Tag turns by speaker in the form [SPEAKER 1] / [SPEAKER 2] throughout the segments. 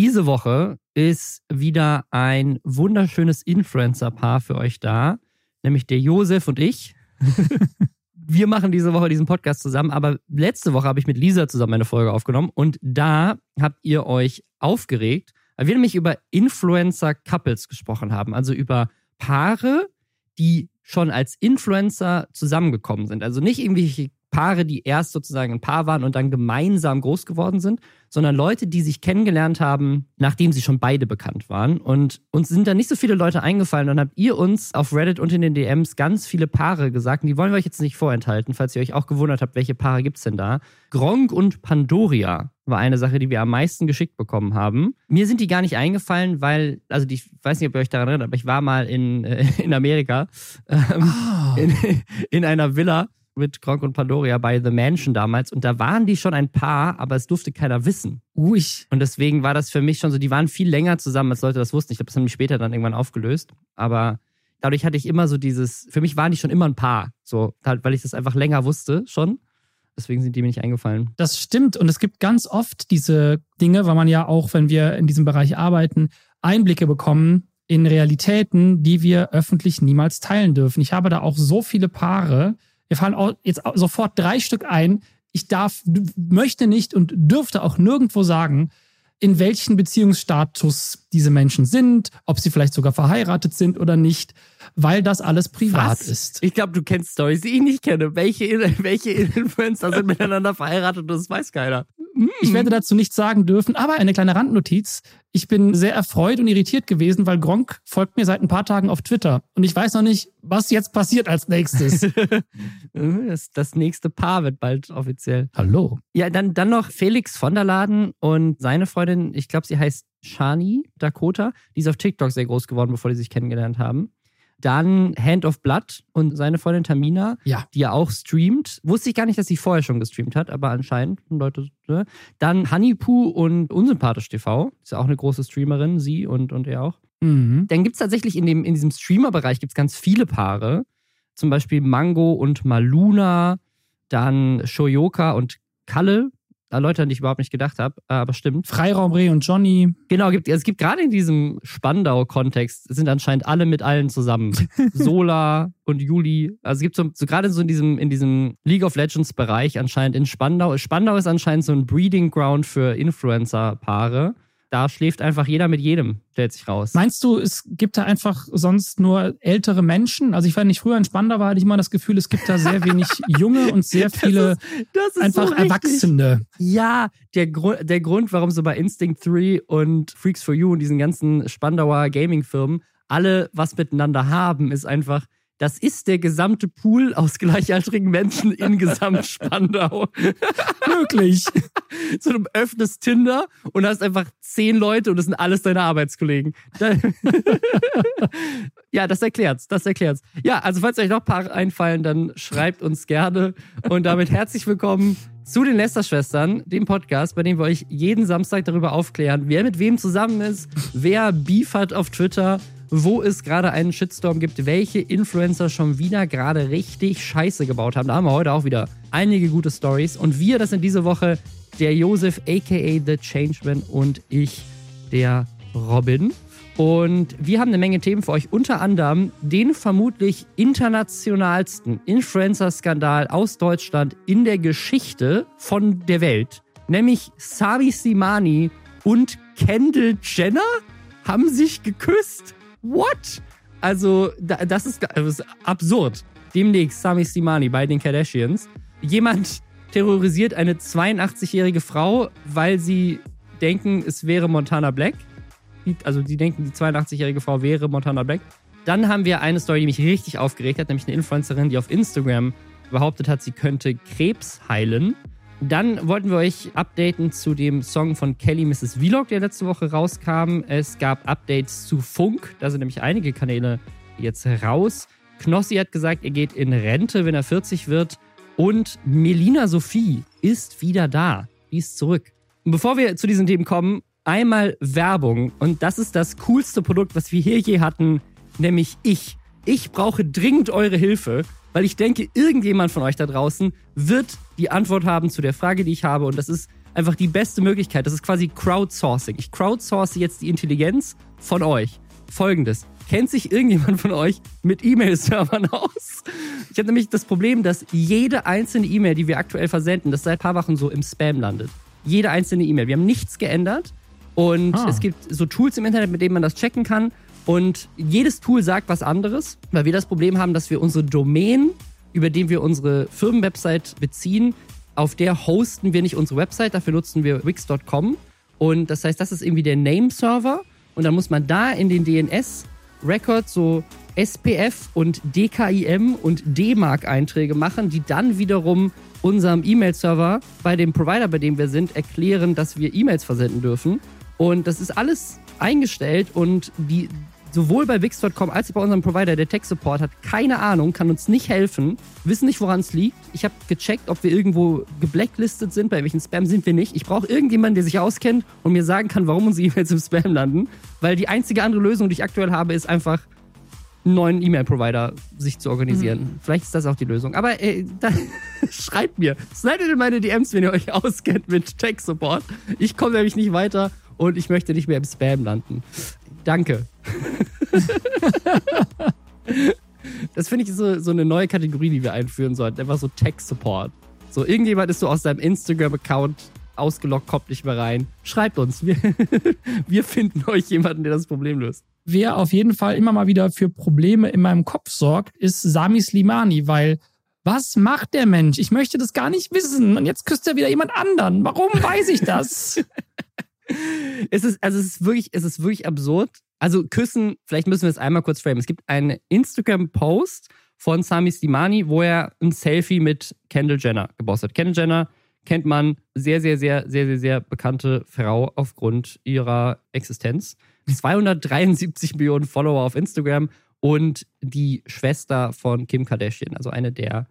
[SPEAKER 1] Diese Woche ist wieder ein wunderschönes Influencer-Paar für euch da, nämlich der Josef und ich. wir machen diese Woche diesen Podcast zusammen, aber letzte Woche habe ich mit Lisa zusammen eine Folge aufgenommen und da habt ihr euch aufgeregt, weil wir nämlich über Influencer-Couples gesprochen haben, also über Paare, die schon als Influencer zusammengekommen sind. Also nicht irgendwelche Paare, die erst sozusagen ein Paar waren und dann gemeinsam groß geworden sind, sondern Leute, die sich kennengelernt haben, nachdem sie schon beide bekannt waren. Und uns sind da nicht so viele Leute eingefallen. Dann habt ihr uns auf Reddit und in den DMs ganz viele Paare gesagt. Und die wollen wir euch jetzt nicht vorenthalten, falls ihr euch auch gewundert habt, welche Paare gibt es denn da. Gronk und Pandoria war eine Sache, die wir am meisten geschickt bekommen haben. Mir sind die gar nicht eingefallen, weil, also ich weiß nicht, ob ihr euch daran erinnert, aber ich war mal in, äh, in Amerika ähm, oh. in, in einer Villa mit Gronk und Pandoria bei The Mansion damals und da waren die schon ein Paar, aber es durfte keiner wissen.
[SPEAKER 2] Ui.
[SPEAKER 1] Und deswegen war das für mich schon so, die waren viel länger zusammen, als Leute das wussten. Ich glaube, das haben die später dann irgendwann aufgelöst. Aber dadurch hatte ich immer so dieses, für mich waren die schon immer ein Paar. So, halt, weil ich das einfach länger wusste schon. Deswegen sind die mir nicht eingefallen.
[SPEAKER 2] Das stimmt. Und es gibt ganz oft diese Dinge, weil man ja auch, wenn wir in diesem Bereich arbeiten, Einblicke bekommen in Realitäten, die wir öffentlich niemals teilen dürfen. Ich habe da auch so viele Paare, fallen auch jetzt sofort drei Stück ein. Ich darf, möchte nicht und dürfte auch nirgendwo sagen, in welchen Beziehungsstatus diese Menschen sind, ob sie vielleicht sogar verheiratet sind oder nicht, weil das alles privat
[SPEAKER 1] Was?
[SPEAKER 2] ist.
[SPEAKER 1] Ich glaube, du kennst Stories, die ich nicht kenne. Welche, welche Influencer sind miteinander verheiratet und das weiß keiner.
[SPEAKER 2] Ich werde dazu nichts sagen dürfen, aber eine kleine Randnotiz. Ich bin sehr erfreut und irritiert gewesen, weil Gronk folgt mir seit ein paar Tagen auf Twitter. Und ich weiß noch nicht, was jetzt passiert als nächstes.
[SPEAKER 1] das, das nächste Paar wird bald offiziell.
[SPEAKER 2] Hallo.
[SPEAKER 1] Ja, dann, dann noch Felix von der Laden und seine Freundin, ich glaube, sie heißt Shani Dakota. Die ist auf TikTok sehr groß geworden, bevor die sich kennengelernt haben. Dann Hand of Blood und seine Freundin Tamina,
[SPEAKER 2] ja.
[SPEAKER 1] die ja auch streamt. Wusste ich gar nicht, dass sie vorher schon gestreamt hat, aber anscheinend Leute. Ne? Dann Honeypoo und Unsympathisch TV. Ist ja auch eine große Streamerin, sie und, und er auch.
[SPEAKER 2] Mhm.
[SPEAKER 1] Dann gibt es tatsächlich in, dem, in diesem Streamer-Bereich gibt's ganz viele Paare. Zum Beispiel Mango und Maluna, dann Shoyoka und Kalle, Leute, an die ich überhaupt nicht gedacht habe, äh, aber stimmt.
[SPEAKER 2] Freiraum Reh und Johnny.
[SPEAKER 1] Genau, gibt, es gibt gerade in diesem Spandau-Kontext sind anscheinend alle mit allen zusammen. Sola und Juli. Also es gibt so, so gerade so in diesem, in diesem League of Legends-Bereich anscheinend in Spandau. Spandau ist anscheinend so ein Breeding Ground für Influencer-Paare da schläft einfach jeder mit jedem, stellt sich raus.
[SPEAKER 2] Meinst du, es gibt da einfach sonst nur ältere Menschen? Also ich war nicht früher in Spandau, war hatte ich immer das Gefühl, es gibt da sehr wenig junge und sehr viele das ist, das ist einfach so Erwachsene.
[SPEAKER 1] Ja, der, Grund, der Grund, warum so bei Instinct 3 und Freaks for You und diesen ganzen Spandauer Gaming-Firmen alle was miteinander haben, ist einfach, das ist der gesamte Pool aus gleichaltrigen Menschen in Gesamtspandau.
[SPEAKER 2] Möglich.
[SPEAKER 1] so du öffnest Tinder und hast einfach zehn Leute und das sind alles deine Arbeitskollegen. ja, das erklärt's, das erklärt's. Ja, also falls euch noch ein paar einfallen, dann schreibt uns gerne. Und damit herzlich willkommen zu den Lester-Schwestern, dem Podcast, bei dem wir euch jeden Samstag darüber aufklären, wer mit wem zusammen ist, wer Beef hat auf Twitter, wo es gerade einen Shitstorm gibt, welche Influencer schon wieder gerade richtig Scheiße gebaut haben. Da haben wir heute auch wieder einige gute Stories. Und wir, das sind diese Woche der Josef, aka The Changeman und ich, der Robin. Und wir haben eine Menge Themen für euch, unter anderem den vermutlich internationalsten Influencer-Skandal aus Deutschland in der Geschichte von der Welt. Nämlich Sami Simani und Kendall Jenner haben sich geküsst. What? Also, das ist, das ist absurd. Demnächst Sami Simani bei den Kardashians. Jemand terrorisiert eine 82-jährige Frau, weil sie denken, es wäre Montana Black. Also, die denken, die 82-jährige Frau wäre Montana Black. Dann haben wir eine Story, die mich richtig aufgeregt hat, nämlich eine Influencerin, die auf Instagram behauptet hat, sie könnte Krebs heilen. Dann wollten wir euch updaten zu dem Song von Kelly Mrs. Vlog, der letzte Woche rauskam. Es gab Updates zu Funk, da sind nämlich einige Kanäle jetzt raus. Knossi hat gesagt, er geht in Rente, wenn er 40 wird. Und Melina Sophie ist wieder da. Die ist zurück. Und bevor wir zu diesen Themen kommen, einmal Werbung. Und das ist das coolste Produkt, was wir hier je hatten, nämlich ich. Ich brauche dringend eure Hilfe weil ich denke, irgendjemand von euch da draußen wird die Antwort haben zu der Frage, die ich habe. Und das ist einfach die beste Möglichkeit. Das ist quasi Crowdsourcing. Ich crowdsource jetzt die Intelligenz von euch. Folgendes. Kennt sich irgendjemand von euch mit E-Mail-Servern aus? Ich habe nämlich das Problem, dass jede einzelne E-Mail, die wir aktuell versenden, das seit ein paar Wochen so im Spam landet. Jede einzelne E-Mail. Wir haben nichts geändert. Und ah. es gibt so Tools im Internet, mit denen man das checken kann. Und jedes Tool sagt was anderes, weil wir das Problem haben, dass wir unsere Domain, über den wir unsere Firmenwebsite beziehen, auf der hosten wir nicht unsere Website, dafür nutzen wir wix.com. Und das heißt, das ist irgendwie der Name-Server. Und dann muss man da in den DNS-Record so SPF und DKIM und D-Mark-Einträge machen, die dann wiederum unserem E-Mail-Server bei dem Provider, bei dem wir sind, erklären, dass wir E-Mails versenden dürfen. Und das ist alles eingestellt und die, sowohl bei Wix.com als auch bei unserem Provider, der Tech Support, hat keine Ahnung, kann uns nicht helfen, wissen nicht, woran es liegt. Ich habe gecheckt, ob wir irgendwo geblacklistet sind, bei welchen Spam sind wir nicht. Ich brauche irgendjemanden, der sich auskennt und mir sagen kann, warum unsere E-Mails im Spam landen. Weil die einzige andere Lösung, die ich aktuell habe, ist einfach einen neuen E-Mail-Provider sich zu organisieren. Mhm. Vielleicht ist das auch die Lösung. Aber äh, schreibt mir, slidet in meine DMs, wenn ihr euch auskennt mit Tech Support. Ich komme nämlich nicht weiter und ich möchte nicht mehr im Spam landen. Danke. das finde ich so, so eine neue Kategorie, die wir einführen sollten. Einfach so Tech-Support. So, irgendjemand ist so aus seinem Instagram-Account ausgelockt, kommt nicht mehr rein. Schreibt uns. Wir, wir finden euch jemanden, der das Problem löst.
[SPEAKER 2] Wer auf jeden Fall immer mal wieder für Probleme in meinem Kopf sorgt, ist Sami Slimani, weil was macht der Mensch? Ich möchte das gar nicht wissen. Und jetzt küsst er wieder jemand anderen. Warum weiß ich das?
[SPEAKER 1] es ist, also es ist wirklich, es ist wirklich absurd. Also küssen, vielleicht müssen wir es einmal kurz framen. Es gibt einen Instagram-Post von Sami Slimani, wo er ein Selfie mit Kendall Jenner gepostet hat. Kendall Jenner kennt man sehr, sehr, sehr, sehr, sehr, sehr bekannte Frau aufgrund ihrer Existenz. 273 Millionen Follower auf Instagram und die Schwester von Kim Kardashian, also eine der,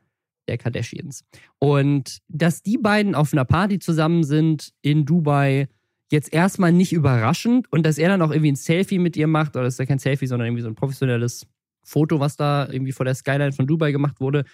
[SPEAKER 1] der Kardashians. Und dass die beiden auf einer Party zusammen sind in Dubai, jetzt erstmal nicht überraschend und dass er dann auch irgendwie ein Selfie mit ihr macht, oder ist ja kein Selfie, sondern irgendwie so ein professionelles Foto, was da irgendwie vor der Skyline von Dubai gemacht wurde,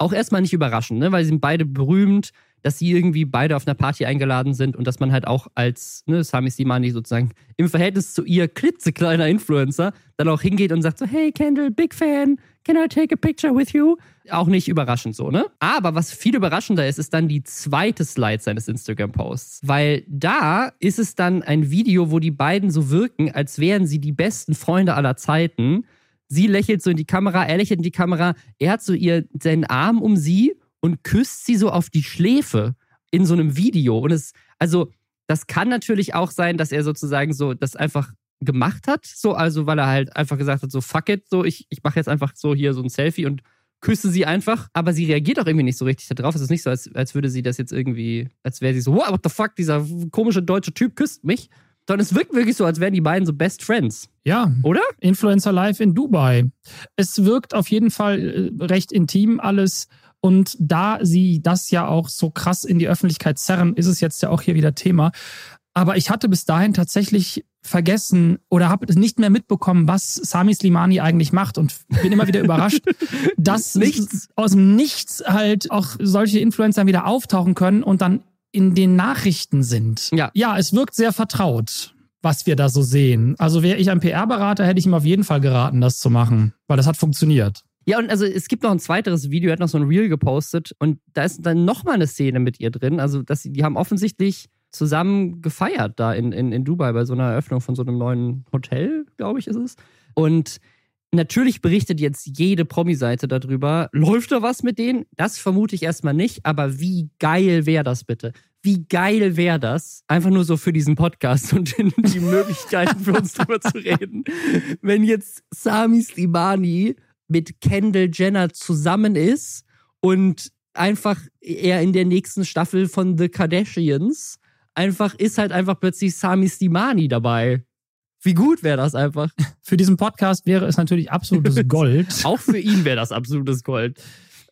[SPEAKER 1] auch erstmal nicht überraschend, ne? weil sie sind beide berühmt, dass sie irgendwie beide auf einer Party eingeladen sind und dass man halt auch als ne, Sami Simani sozusagen im Verhältnis zu ihr klitzekleiner Influencer dann auch hingeht und sagt so, hey Kendall, big fan, can I take a picture with you? Auch nicht überraschend so, ne? Aber was viel überraschender ist, ist dann die zweite Slide seines Instagram-Posts. Weil da ist es dann ein Video, wo die beiden so wirken, als wären sie die besten Freunde aller Zeiten. Sie lächelt so in die Kamera, er lächelt in die Kamera, er hat so ihr seinen Arm um sie und küsst sie so auf die Schläfe in so einem Video. Und es, also, das kann natürlich auch sein, dass er sozusagen so das einfach gemacht hat, so, also weil er halt einfach gesagt hat, so fuck it, so ich, ich mache jetzt einfach so hier so ein Selfie und küsse sie einfach, aber sie reagiert auch irgendwie nicht so richtig darauf. Es ist nicht so, als, als würde sie das jetzt irgendwie, als wäre sie so, what the fuck, dieser komische deutsche Typ küsst mich. Sondern es wirkt wirklich so, als wären die beiden so Best Friends.
[SPEAKER 2] Ja. Oder? Influencer Live in Dubai. Es wirkt auf jeden Fall äh, recht intim alles. Und da sie das ja auch so krass in die Öffentlichkeit zerren, ist es jetzt ja auch hier wieder Thema. Aber ich hatte bis dahin tatsächlich vergessen oder habe nicht mehr mitbekommen, was Sami Slimani eigentlich macht und bin immer wieder überrascht, dass nichts. aus dem Nichts halt auch solche Influencer wieder auftauchen können und dann in den Nachrichten sind. Ja, ja es wirkt sehr vertraut, was wir da so sehen. Also wäre ich ein PR-Berater, hätte ich ihm auf jeden Fall geraten, das zu machen, weil das hat funktioniert.
[SPEAKER 1] Ja, und also es gibt noch ein zweiteres Video, er hat noch so ein Reel gepostet und da ist dann nochmal eine Szene mit ihr drin. Also, sie, die haben offensichtlich zusammen gefeiert da in, in, in Dubai bei so einer Eröffnung von so einem neuen Hotel, glaube ich, ist es. Und natürlich berichtet jetzt jede Promi-Seite darüber. Läuft da was mit denen? Das vermute ich erstmal nicht, aber wie geil wäre das bitte? Wie geil wäre das? Einfach nur so für diesen Podcast und die Möglichkeiten für uns drüber zu reden. Wenn jetzt Sami Slimani mit Kendall Jenner zusammen ist und einfach er in der nächsten Staffel von The Kardashians einfach ist halt einfach plötzlich Sami Slimani dabei. Wie gut wäre das einfach?
[SPEAKER 2] Für diesen Podcast wäre es natürlich absolutes Gold.
[SPEAKER 1] Auch für ihn wäre das absolutes Gold.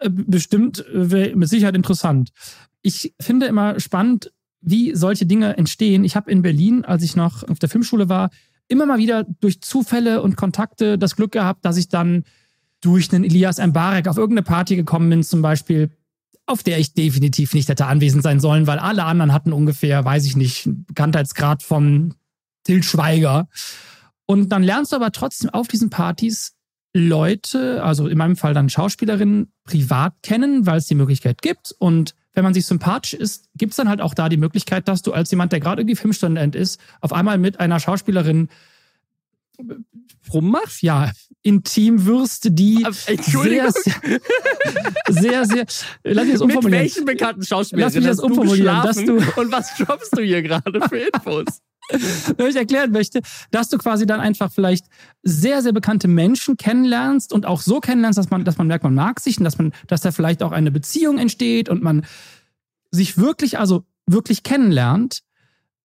[SPEAKER 2] Äh, bestimmt äh, mit Sicherheit interessant. Ich finde immer spannend, wie solche Dinge entstehen. Ich habe in Berlin, als ich noch auf der Filmschule war, immer mal wieder durch Zufälle und Kontakte das Glück gehabt, dass ich dann durch einen Elias Mbarek auf irgendeine Party gekommen bin, zum Beispiel auf der ich definitiv nicht hätte anwesend sein sollen, weil alle anderen hatten ungefähr, weiß ich nicht, Bekanntheitsgrad vom Til Schweiger. Und dann lernst du aber trotzdem auf diesen Partys Leute, also in meinem Fall dann Schauspielerinnen, privat kennen, weil es die Möglichkeit gibt. Und wenn man sich sympathisch ist, gibt es dann halt auch da die Möglichkeit, dass du als jemand, der gerade irgendwie Filmstudent ist, auf einmal mit einer Schauspielerin
[SPEAKER 1] rummachst?
[SPEAKER 2] Ja, intim wirst, die
[SPEAKER 1] Entschuldigung.
[SPEAKER 2] sehr, sehr, sehr, lass mich das
[SPEAKER 1] Mit
[SPEAKER 2] umformulieren.
[SPEAKER 1] welchen bekannten Schauspielern
[SPEAKER 2] Lass mich das
[SPEAKER 1] du
[SPEAKER 2] umformulieren, dass
[SPEAKER 1] geschlafen und was droppst du hier gerade für Infos?
[SPEAKER 2] Wenn ich erklären möchte, dass du quasi dann einfach vielleicht sehr, sehr bekannte Menschen kennenlernst und auch so kennenlernst, dass man, dass man merkt, man mag sich und dass man, dass da vielleicht auch eine Beziehung entsteht und man sich wirklich, also wirklich kennenlernt.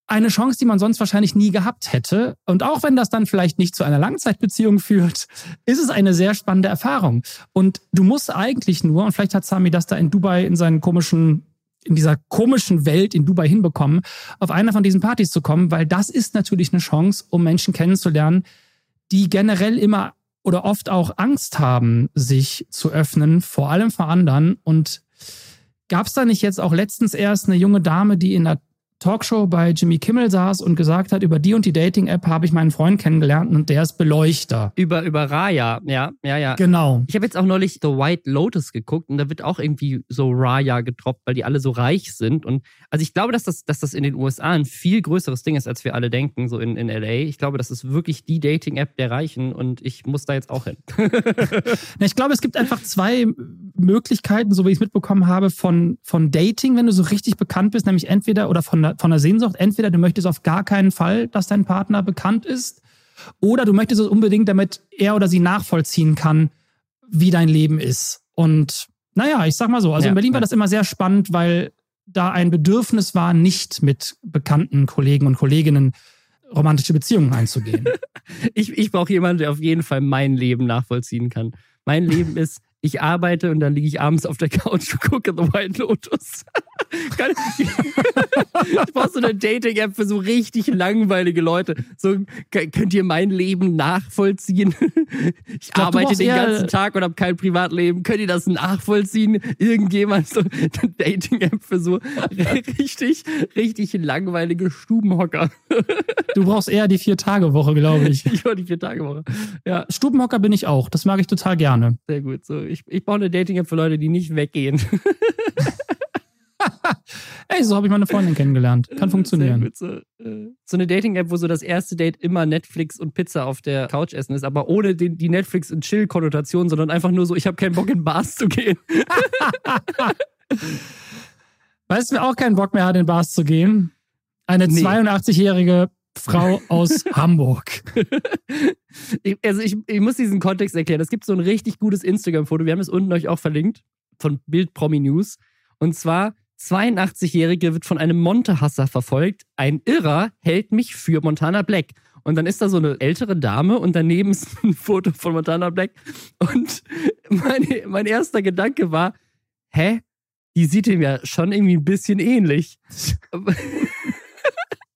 [SPEAKER 2] Eine Chance, die man sonst wahrscheinlich nie gehabt hätte. Und auch wenn das dann vielleicht nicht zu einer Langzeitbeziehung führt, ist es eine sehr spannende Erfahrung. Und du musst eigentlich nur, und vielleicht hat Sami das da in Dubai in seinen komischen in dieser komischen Welt in Dubai hinbekommen, auf einer von diesen Partys zu kommen, weil das ist natürlich eine Chance, um Menschen kennenzulernen, die generell immer oder oft auch Angst haben, sich zu öffnen, vor allem vor anderen. Und gab es da nicht jetzt auch letztens erst eine junge Dame, die in einer Talkshow bei Jimmy Kimmel saß und gesagt hat, über die und die Dating-App habe ich meinen Freund kennengelernt und der ist Beleuchter.
[SPEAKER 1] Über, über Raya, ja, ja, ja.
[SPEAKER 2] Genau.
[SPEAKER 1] Ich habe jetzt auch neulich The White Lotus geguckt und da wird auch irgendwie so Raya getroppt, weil die alle so reich sind. Und also ich glaube, dass das, dass das in den USA ein viel größeres Ding ist, als wir alle denken, so in, in LA. Ich glaube, das ist wirklich die Dating-App der Reichen und ich muss da jetzt auch hin.
[SPEAKER 2] Ich glaube, es gibt einfach zwei Möglichkeiten, so wie ich es mitbekommen habe, von, von Dating, wenn du so richtig bekannt bist, nämlich entweder oder von von der Sehnsucht, entweder du möchtest auf gar keinen Fall, dass dein Partner bekannt ist, oder du möchtest es unbedingt, damit er oder sie nachvollziehen kann, wie dein Leben ist. Und naja, ich sag mal so, also
[SPEAKER 1] Ja,
[SPEAKER 2] in Berlin war
[SPEAKER 1] ja.
[SPEAKER 2] das immer sehr spannend, weil da ein Bedürfnis war, nicht mit bekannten Kollegen und Kolleginnen romantische Beziehungen einzugehen.
[SPEAKER 1] Ich, ich brauche jemanden, der auf jeden Fall mein Leben nachvollziehen kann. Mein Leben ist, ich arbeite und dann liege ich abends auf der Couch und gucke The White Lotus. Ich brauche so eine Dating-App für so richtig langweilige Leute. So, könnt ihr mein Leben nachvollziehen? Ich,
[SPEAKER 2] glaub,
[SPEAKER 1] arbeite den ganzen Tag und habe kein Privatleben. Könnt ihr das nachvollziehen? Irgendjemand so eine Dating-App für so richtig, richtig langweilige Stubenhocker.
[SPEAKER 2] Du brauchst eher die Vier-Tage-Woche, glaube ich.
[SPEAKER 1] Ich war die vier Tage Woche. Ja,
[SPEAKER 2] Stubenhocker bin ich auch. Das mag ich total gerne.
[SPEAKER 1] sehr gut. So, ich, ich baue eine Dating-App für Leute, die nicht weggehen.
[SPEAKER 2] Ey, so habe ich meine Freundin kennengelernt. Kann
[SPEAKER 1] Sehr
[SPEAKER 2] funktionieren.
[SPEAKER 1] so, äh, so eine Dating-App, wo so das erste Date immer Netflix und Pizza auf der Couch essen ist, aber ohne den, die Netflix- und Chill-Konnotation, sondern einfach nur so, ich habe keinen Bock in Bars zu gehen.
[SPEAKER 2] Weißt du, wer auch keinen Bock mehr hat, in Bars zu gehen? Eine
[SPEAKER 1] Nee.
[SPEAKER 2] 82-jährige Frau aus Hamburg.
[SPEAKER 1] Ich, also ich, ich muss diesen Kontext erklären. Es gibt so ein richtig gutes Instagram-Foto, wir haben es unten euch auch verlinkt, von Bild Promi News. Und zwar, 82-Jährige wird von einem Monte-Hasser verfolgt. Ein Irrer hält mich für Montana Black. Und dann ist da so eine ältere Dame und daneben ist ein Foto von Montana Black. Und meine, mein erster Gedanke war, hä? Die sieht ihm ja schon irgendwie ein bisschen ähnlich.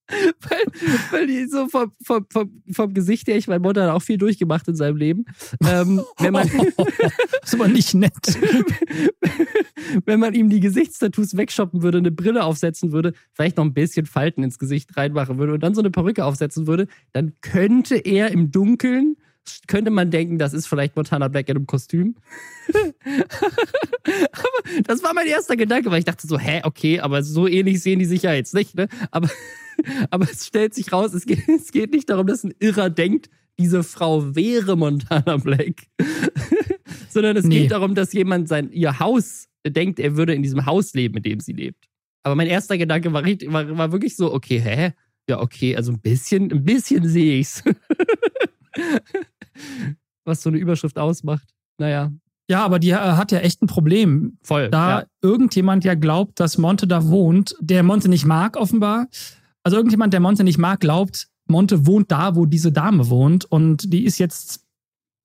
[SPEAKER 1] weil, weil die so vom, vom, vom, vom Gesicht her, ich meine, Monte hat auch viel durchgemacht in seinem Leben. Ähm, wenn, man,
[SPEAKER 2] ist aber nicht nett.
[SPEAKER 1] wenn man ihm die Gesichtstattoos wegshoppen würde, eine Brille aufsetzen würde, vielleicht noch ein bisschen Falten ins Gesicht reinmachen würde und dann so eine Perücke aufsetzen würde, dann könnte er im Dunkeln, könnte man denken, das ist vielleicht Montana Black in einem Kostüm. aber das war mein erster Gedanke, weil ich dachte so, hä, okay, aber so ähnlich sehen die sich ja jetzt nicht, ne? Aber, aber es stellt sich raus, es geht, es geht nicht darum, dass ein Irrer denkt, diese Frau wäre Montana Black, sondern es
[SPEAKER 2] Nee.
[SPEAKER 1] geht darum, dass jemand sein, ihr Haus denkt, er würde in diesem Haus leben, in dem sie lebt. Aber mein erster Gedanke war, richtig, war, war wirklich so, okay, hä? Ja, okay, also ein bisschen, ein bisschen sehe ich's. Was so eine Überschrift ausmacht. Naja,
[SPEAKER 2] Ja, aber die äh, hat ja echt ein Problem.
[SPEAKER 1] voll.
[SPEAKER 2] Da
[SPEAKER 1] ja.
[SPEAKER 2] irgendjemand ja glaubt, dass Monte da wohnt, der Monte nicht mag, offenbar. Also irgendjemand, der Monte nicht mag, glaubt, Monte wohnt da, wo diese Dame wohnt. Und die ist jetzt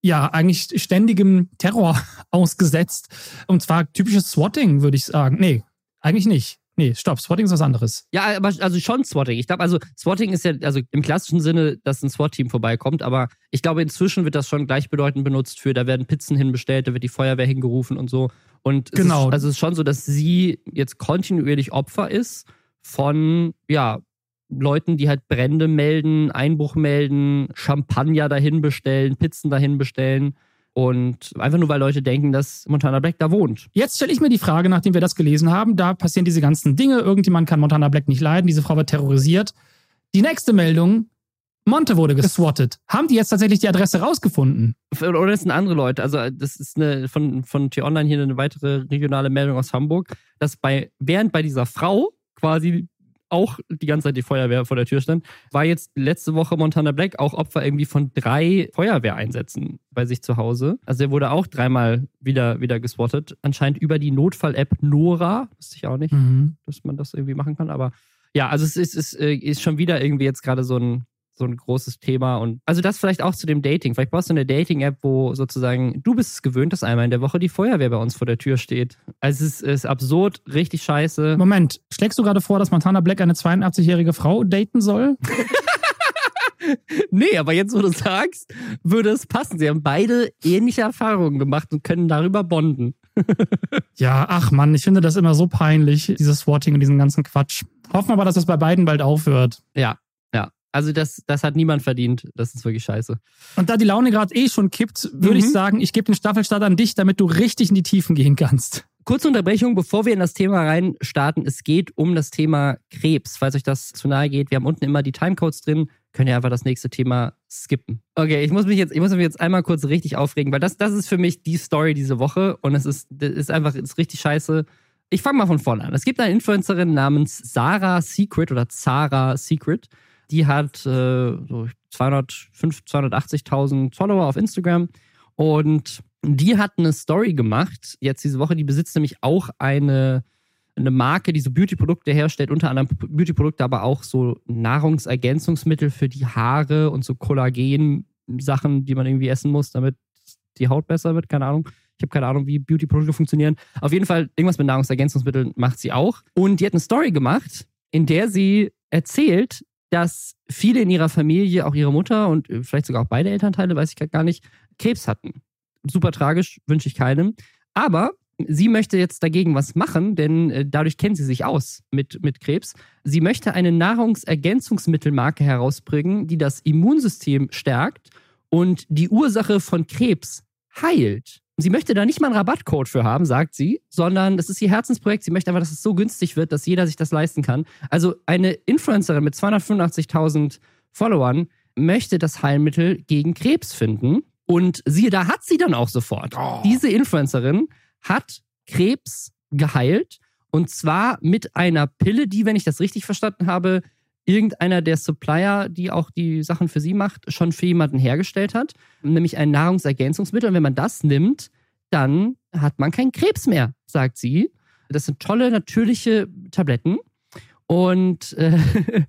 [SPEAKER 2] ja eigentlich ständigem Terror ausgesetzt. Und zwar typisches Swatting, würde ich sagen. Nee, eigentlich nicht. Nee, stopp, Swatting ist was anderes.
[SPEAKER 1] Ja, aber also schon Swatting. Ich glaube, also Swatting ist ja, also im klassischen Sinne, dass ein SWAT-Team vorbeikommt, aber ich glaube, inzwischen wird das schon gleichbedeutend benutzt für, da werden Pizzen hinbestellt, da wird die Feuerwehr hingerufen und so. Und es
[SPEAKER 2] Genau.
[SPEAKER 1] Ist, also es ist schon so, dass sie jetzt kontinuierlich Opfer ist von, ja, Leuten, die halt Brände melden, Einbruch melden, Champagner dahin bestellen, Pizzen dahin bestellen. Und einfach nur, weil Leute denken, dass Montana Black da wohnt.
[SPEAKER 2] Jetzt stelle ich mir die Frage, nachdem wir das gelesen haben, da passieren diese ganzen Dinge, irgendjemand kann Montana Black nicht leiden, diese Frau wird terrorisiert. Die nächste Meldung, Monte wurde geswattet. Haben die jetzt tatsächlich die Adresse rausgefunden?
[SPEAKER 1] Oder das sind andere Leute. Also, das ist eine von, von T-Online hier eine weitere regionale Meldung aus Hamburg, dass bei, während bei dieser Frau quasi auch die ganze Zeit die Feuerwehr vor der Tür stand, war jetzt letzte Woche Montana Black auch Opfer irgendwie von drei Feuerwehreinsätzen bei sich zu Hause. Also er wurde auch dreimal wieder, wieder geswattet. Anscheinend über die Notfall-App Nora. Wusste ich auch nicht,
[SPEAKER 2] Mhm.
[SPEAKER 1] dass man das irgendwie machen kann. Aber ja, also es ist, ist, äh, ist schon wieder irgendwie jetzt gerade so ein, so ein großes Thema. Und also das vielleicht auch zu dem Dating. Vielleicht brauchst du eine Dating-App, wo sozusagen du bist es gewöhnt, dass einmal in der Woche die Feuerwehr bei uns vor der Tür steht. Also es ist, ist absurd, richtig scheiße.
[SPEAKER 2] Moment, schlägst du gerade vor, dass Montana Black eine 82-jährige Frau daten soll?
[SPEAKER 1] Nee, aber jetzt, wo du sagst, würde es passen. Sie haben beide ähnliche Erfahrungen gemacht und können darüber bonden.
[SPEAKER 2] Ja, ach Mann, ich finde das immer so peinlich, dieses Swatting und diesen ganzen Quatsch. Hoffen wir aber, dass das bei beiden bald aufhört.
[SPEAKER 1] Ja, ja. Also das, das hat niemand verdient. Das ist wirklich scheiße.
[SPEAKER 2] Und da die Laune gerade eh schon kippt, würde
[SPEAKER 1] Mhm.
[SPEAKER 2] ich sagen, ich gebe den Staffelstart an dich, damit du richtig in die Tiefen gehen kannst.
[SPEAKER 1] Kurze Unterbrechung, bevor wir in das Thema reinstarten. Es geht um das Thema Krebs. Falls euch das zu nahe geht, wir haben unten immer die Timecodes drin. Könnt ihr einfach das nächste Thema skippen. Okay, ich muss mich jetzt, ich muss mich jetzt einmal kurz richtig aufregen, weil das, das ist für mich die Story diese Woche und es ist, das ist einfach, ist richtig scheiße. Ich fange mal von vorne an. Es gibt eine Influencerin namens Sarah Secret oder Zara Secret. Die hat äh, so 205, 280.000 Follower auf Instagram und die hat eine Story gemacht, jetzt diese Woche, die besitzt nämlich auch eine, eine Marke, die so Beauty-Produkte herstellt, unter anderem Beauty-Produkte, aber auch so Nahrungsergänzungsmittel für die Haare und so Kollagen-Sachen, die man irgendwie essen muss, damit die Haut besser wird. Keine Ahnung. Ich habe keine Ahnung, wie Beauty-Produkte funktionieren. Auf jeden Fall, irgendwas mit Nahrungsergänzungsmitteln macht sie auch. Und die hat eine Story gemacht, in der sie erzählt, dass viele in ihrer Familie, auch ihre Mutter und äh, vielleicht sogar auch beide Elternteile, weiß ich gar nicht, Krebs hatten. Super tragisch, wünsche ich keinem. Aber sie möchte jetzt dagegen was machen, denn äh, dadurch kennt sie sich aus mit, mit Krebs. Sie möchte eine Nahrungsergänzungsmittelmarke herausbringen, die das Immunsystem stärkt und die Ursache von Krebs heilt. Sie möchte da nicht mal einen Rabattcode für haben, sagt sie, sondern das ist ihr Herzensprojekt. Sie möchte einfach, dass es so günstig wird, dass jeder sich das leisten kann. Also eine Influencerin mit 285.000 Followern möchte das Heilmittel gegen Krebs finden. Und siehe, da hat sie dann auch sofort. Diese Influencerin hat Krebs geheilt. Und zwar mit einer Pille, die, wenn ich das richtig verstanden habe, irgendeiner der Supplier, die auch die Sachen für sie macht, schon für jemanden hergestellt hat. Nämlich ein Nahrungsergänzungsmittel. Und wenn man das nimmt, dann hat man keinen Krebs mehr, sagt sie. Das sind tolle, natürliche Tabletten. Und äh,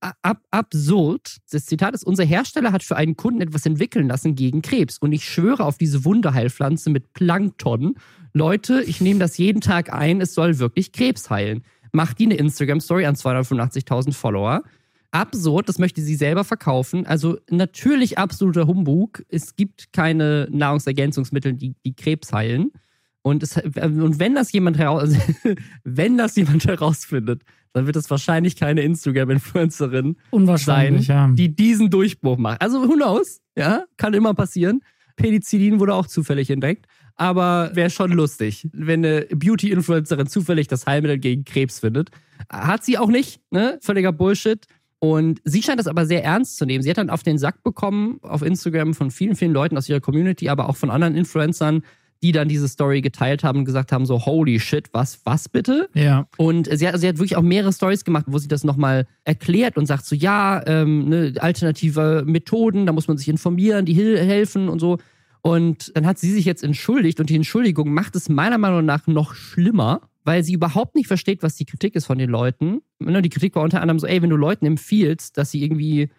[SPEAKER 1] ab, absurd. Das Zitat ist, unser Hersteller hat für einen Kunden etwas entwickeln lassen gegen Krebs. Und ich schwöre auf diese Wunderheilpflanze mit Plankton. Leute, ich nehme das jeden Tag ein, es soll wirklich Krebs heilen. Macht die eine Instagram-Story an 285.000 Follower. Absurd, das möchte sie selber verkaufen. Also natürlich absoluter Humbug. Es gibt keine Nahrungsergänzungsmittel, die, die Krebs heilen. Und, es, und wenn das jemand heraus, wenn das jemand herausfindet, dann wird es wahrscheinlich keine Instagram-Influencerin sein,
[SPEAKER 2] ja.
[SPEAKER 1] die diesen Durchbruch macht. Also who knows? Ja, kann immer passieren. Penicillin wurde auch zufällig entdeckt. Aber wäre schon lustig, wenn eine Beauty-Influencerin zufällig das Heilmittel gegen Krebs findet. Hat sie auch nicht, ne? Völliger Bullshit. Und sie scheint das aber sehr ernst zu nehmen. Sie hat dann auf den Sack bekommen auf Instagram von vielen, vielen Leuten aus ihrer Community, aber auch von anderen Influencern, die dann diese Story geteilt haben und gesagt haben: so, holy shit, was, was bitte?
[SPEAKER 2] Ja.
[SPEAKER 1] Und sie hat, sie hat wirklich auch mehrere Stories gemacht, wo sie das nochmal erklärt und sagt so, ja, ähm, ne, alternative Methoden, da muss man sich informieren, die helfen und so. Und dann hat sie sich jetzt entschuldigt und die Entschuldigung macht es meiner Meinung nach noch schlimmer, weil sie überhaupt nicht versteht, was die Kritik ist von den Leuten. Ne, Die Kritik war unter anderem so, ey, wenn du Leuten empfiehlst, dass sie irgendwie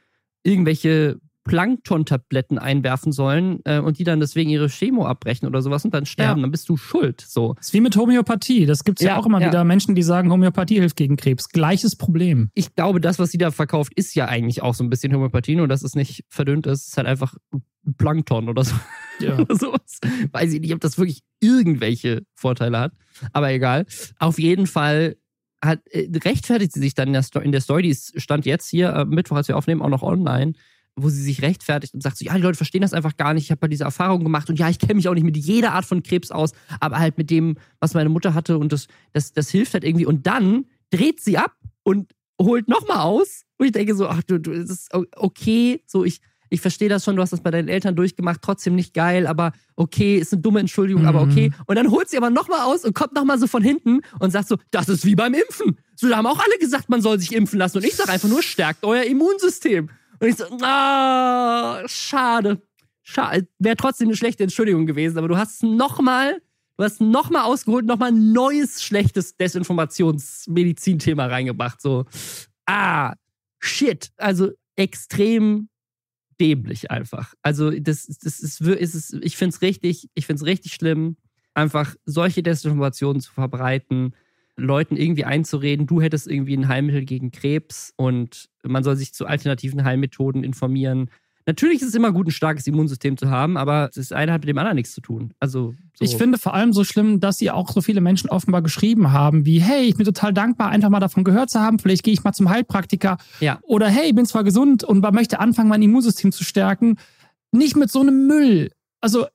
[SPEAKER 1] irgendwelche Plankton-Tabletten einwerfen sollen äh, und die dann deswegen ihre Chemo abbrechen oder sowas und dann sterben,
[SPEAKER 2] Ja.
[SPEAKER 1] dann bist du schuld. So.
[SPEAKER 2] Das ist wie mit Homöopathie. Das gibt es ja,
[SPEAKER 1] Ja,
[SPEAKER 2] auch immer
[SPEAKER 1] ja.
[SPEAKER 2] wieder Menschen, die sagen, Homöopathie hilft gegen Krebs. Gleiches Problem.
[SPEAKER 1] Ich glaube, das, was sie da verkauft, ist ja eigentlich auch so ein bisschen Homöopathie, nur dass es nicht verdünnt ist. Es ist halt einfach Plankton oder so.
[SPEAKER 2] Ja.
[SPEAKER 1] oder sowas. Weiß ich nicht, ob das wirklich irgendwelche Vorteile hat. Aber egal. Auf jeden Fall hat, äh, rechtfertigt sie sich dann in der, Sto in der Story, die stand jetzt hier am Mittwoch, als wir aufnehmen, auch noch online, wo sie sich rechtfertigt und sagt so, ja, die Leute verstehen das einfach gar nicht, ich habe mal diese Erfahrung gemacht und ja, ich kenne mich auch nicht mit jeder Art von Krebs aus, aber halt mit dem, was meine Mutter hatte und das, das, das hilft halt irgendwie. Und dann dreht sie ab und holt nochmal aus. Und ich denke so, ach du, du, es ist okay, so ich, ich verstehe das schon, du hast das bei deinen Eltern durchgemacht, trotzdem nicht geil, aber okay, ist eine dumme Entschuldigung, aber
[SPEAKER 2] Mhm.
[SPEAKER 1] okay. Und dann holt sie aber nochmal aus und kommt nochmal so von hinten und sagt so, das ist wie beim Impfen. So, da haben auch alle gesagt, man soll sich impfen lassen. Und ich sage einfach nur, stärkt euer Immunsystem. Und ich so, ah, schade. Schade. Wäre trotzdem eine schlechte Entschuldigung gewesen, aber du hast nochmal, du hast nochmal ausgeholt, nochmal ein neues schlechtes Desinformationsmedizinthema reingebracht. So, ah, shit. Also extrem dämlich einfach. Also das, das ist, ist es, ich finde es richtig, ich finde es richtig schlimm, einfach solche Desinformationen zu verbreiten, Leuten irgendwie einzureden, du hättest irgendwie ein Heilmittel gegen Krebs und man soll sich zu alternativen Heilmethoden informieren. Natürlich ist es immer gut, ein starkes Immunsystem zu haben, aber das eine hat mit dem anderen nichts zu tun. Also so.
[SPEAKER 2] Ich finde vor allem so schlimm, dass sie auch so viele Menschen offenbar geschrieben haben, wie, hey, ich bin total dankbar, einfach mal davon gehört zu haben, vielleicht gehe ich mal zum Heilpraktiker.
[SPEAKER 1] Ja.
[SPEAKER 2] Oder hey, ich bin zwar gesund und möchte anfangen, mein Immunsystem zu stärken. Nicht mit so einem Müll. Also,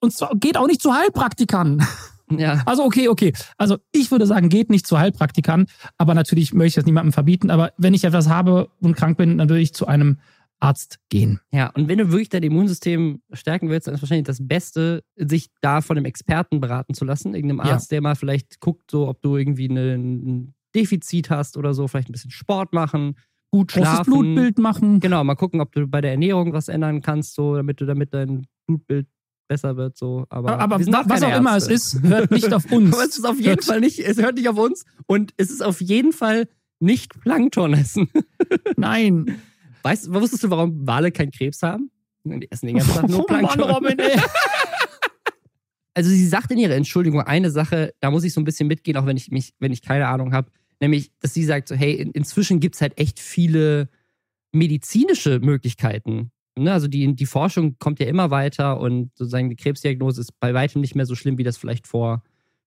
[SPEAKER 2] und zwar geht auch nicht zu Heilpraktikern.
[SPEAKER 1] ja.
[SPEAKER 2] Also okay, okay. Also ich würde sagen, geht nicht zu Heilpraktikern, aber natürlich möchte ich das niemandem verbieten. Aber wenn ich etwas habe und krank bin, dann würde ich zu einem Arzt gehen.
[SPEAKER 1] Ja, und wenn du wirklich dein Immunsystem stärken willst, dann ist wahrscheinlich das Beste, sich da von einem Experten beraten zu lassen. Irgendeinem
[SPEAKER 2] Ja.
[SPEAKER 1] Arzt, der mal vielleicht guckt, so, ob du irgendwie eine, ein Defizit hast oder so, vielleicht ein bisschen Sport machen, gut
[SPEAKER 2] Großes
[SPEAKER 1] schlafen.
[SPEAKER 2] Blutbild machen.
[SPEAKER 1] Genau, mal gucken, ob du bei der Ernährung was ändern kannst, so, damit du damit dein Blutbild besser wird, so. Aber,
[SPEAKER 2] Aber was auch immer
[SPEAKER 1] Ärzte.
[SPEAKER 2] es ist, hört nicht auf uns.
[SPEAKER 1] Aber es ist auf jeden
[SPEAKER 2] Hört-
[SPEAKER 1] Fall nicht, es hört nicht auf uns und es ist auf jeden Fall nicht Plankton essen.
[SPEAKER 2] Nein.
[SPEAKER 1] Weißt du, wusstest du, warum Wale keinen Krebs haben? Die essen den ganzen Tag nur
[SPEAKER 2] Oh Mann,
[SPEAKER 1] Plankton.
[SPEAKER 2] Robin, ey.
[SPEAKER 1] Also sie sagt in ihrer Entschuldigung eine Sache, da muss ich so ein bisschen mitgehen, auch wenn ich mich, wenn ich keine Ahnung habe, nämlich, dass sie sagt so, hey, in, inzwischen gibt es halt echt viele medizinische Möglichkeiten. Ne? Also die, die Forschung kommt ja immer weiter und sozusagen die Krebsdiagnose ist bei weitem nicht mehr so schlimm, wie das vielleicht vor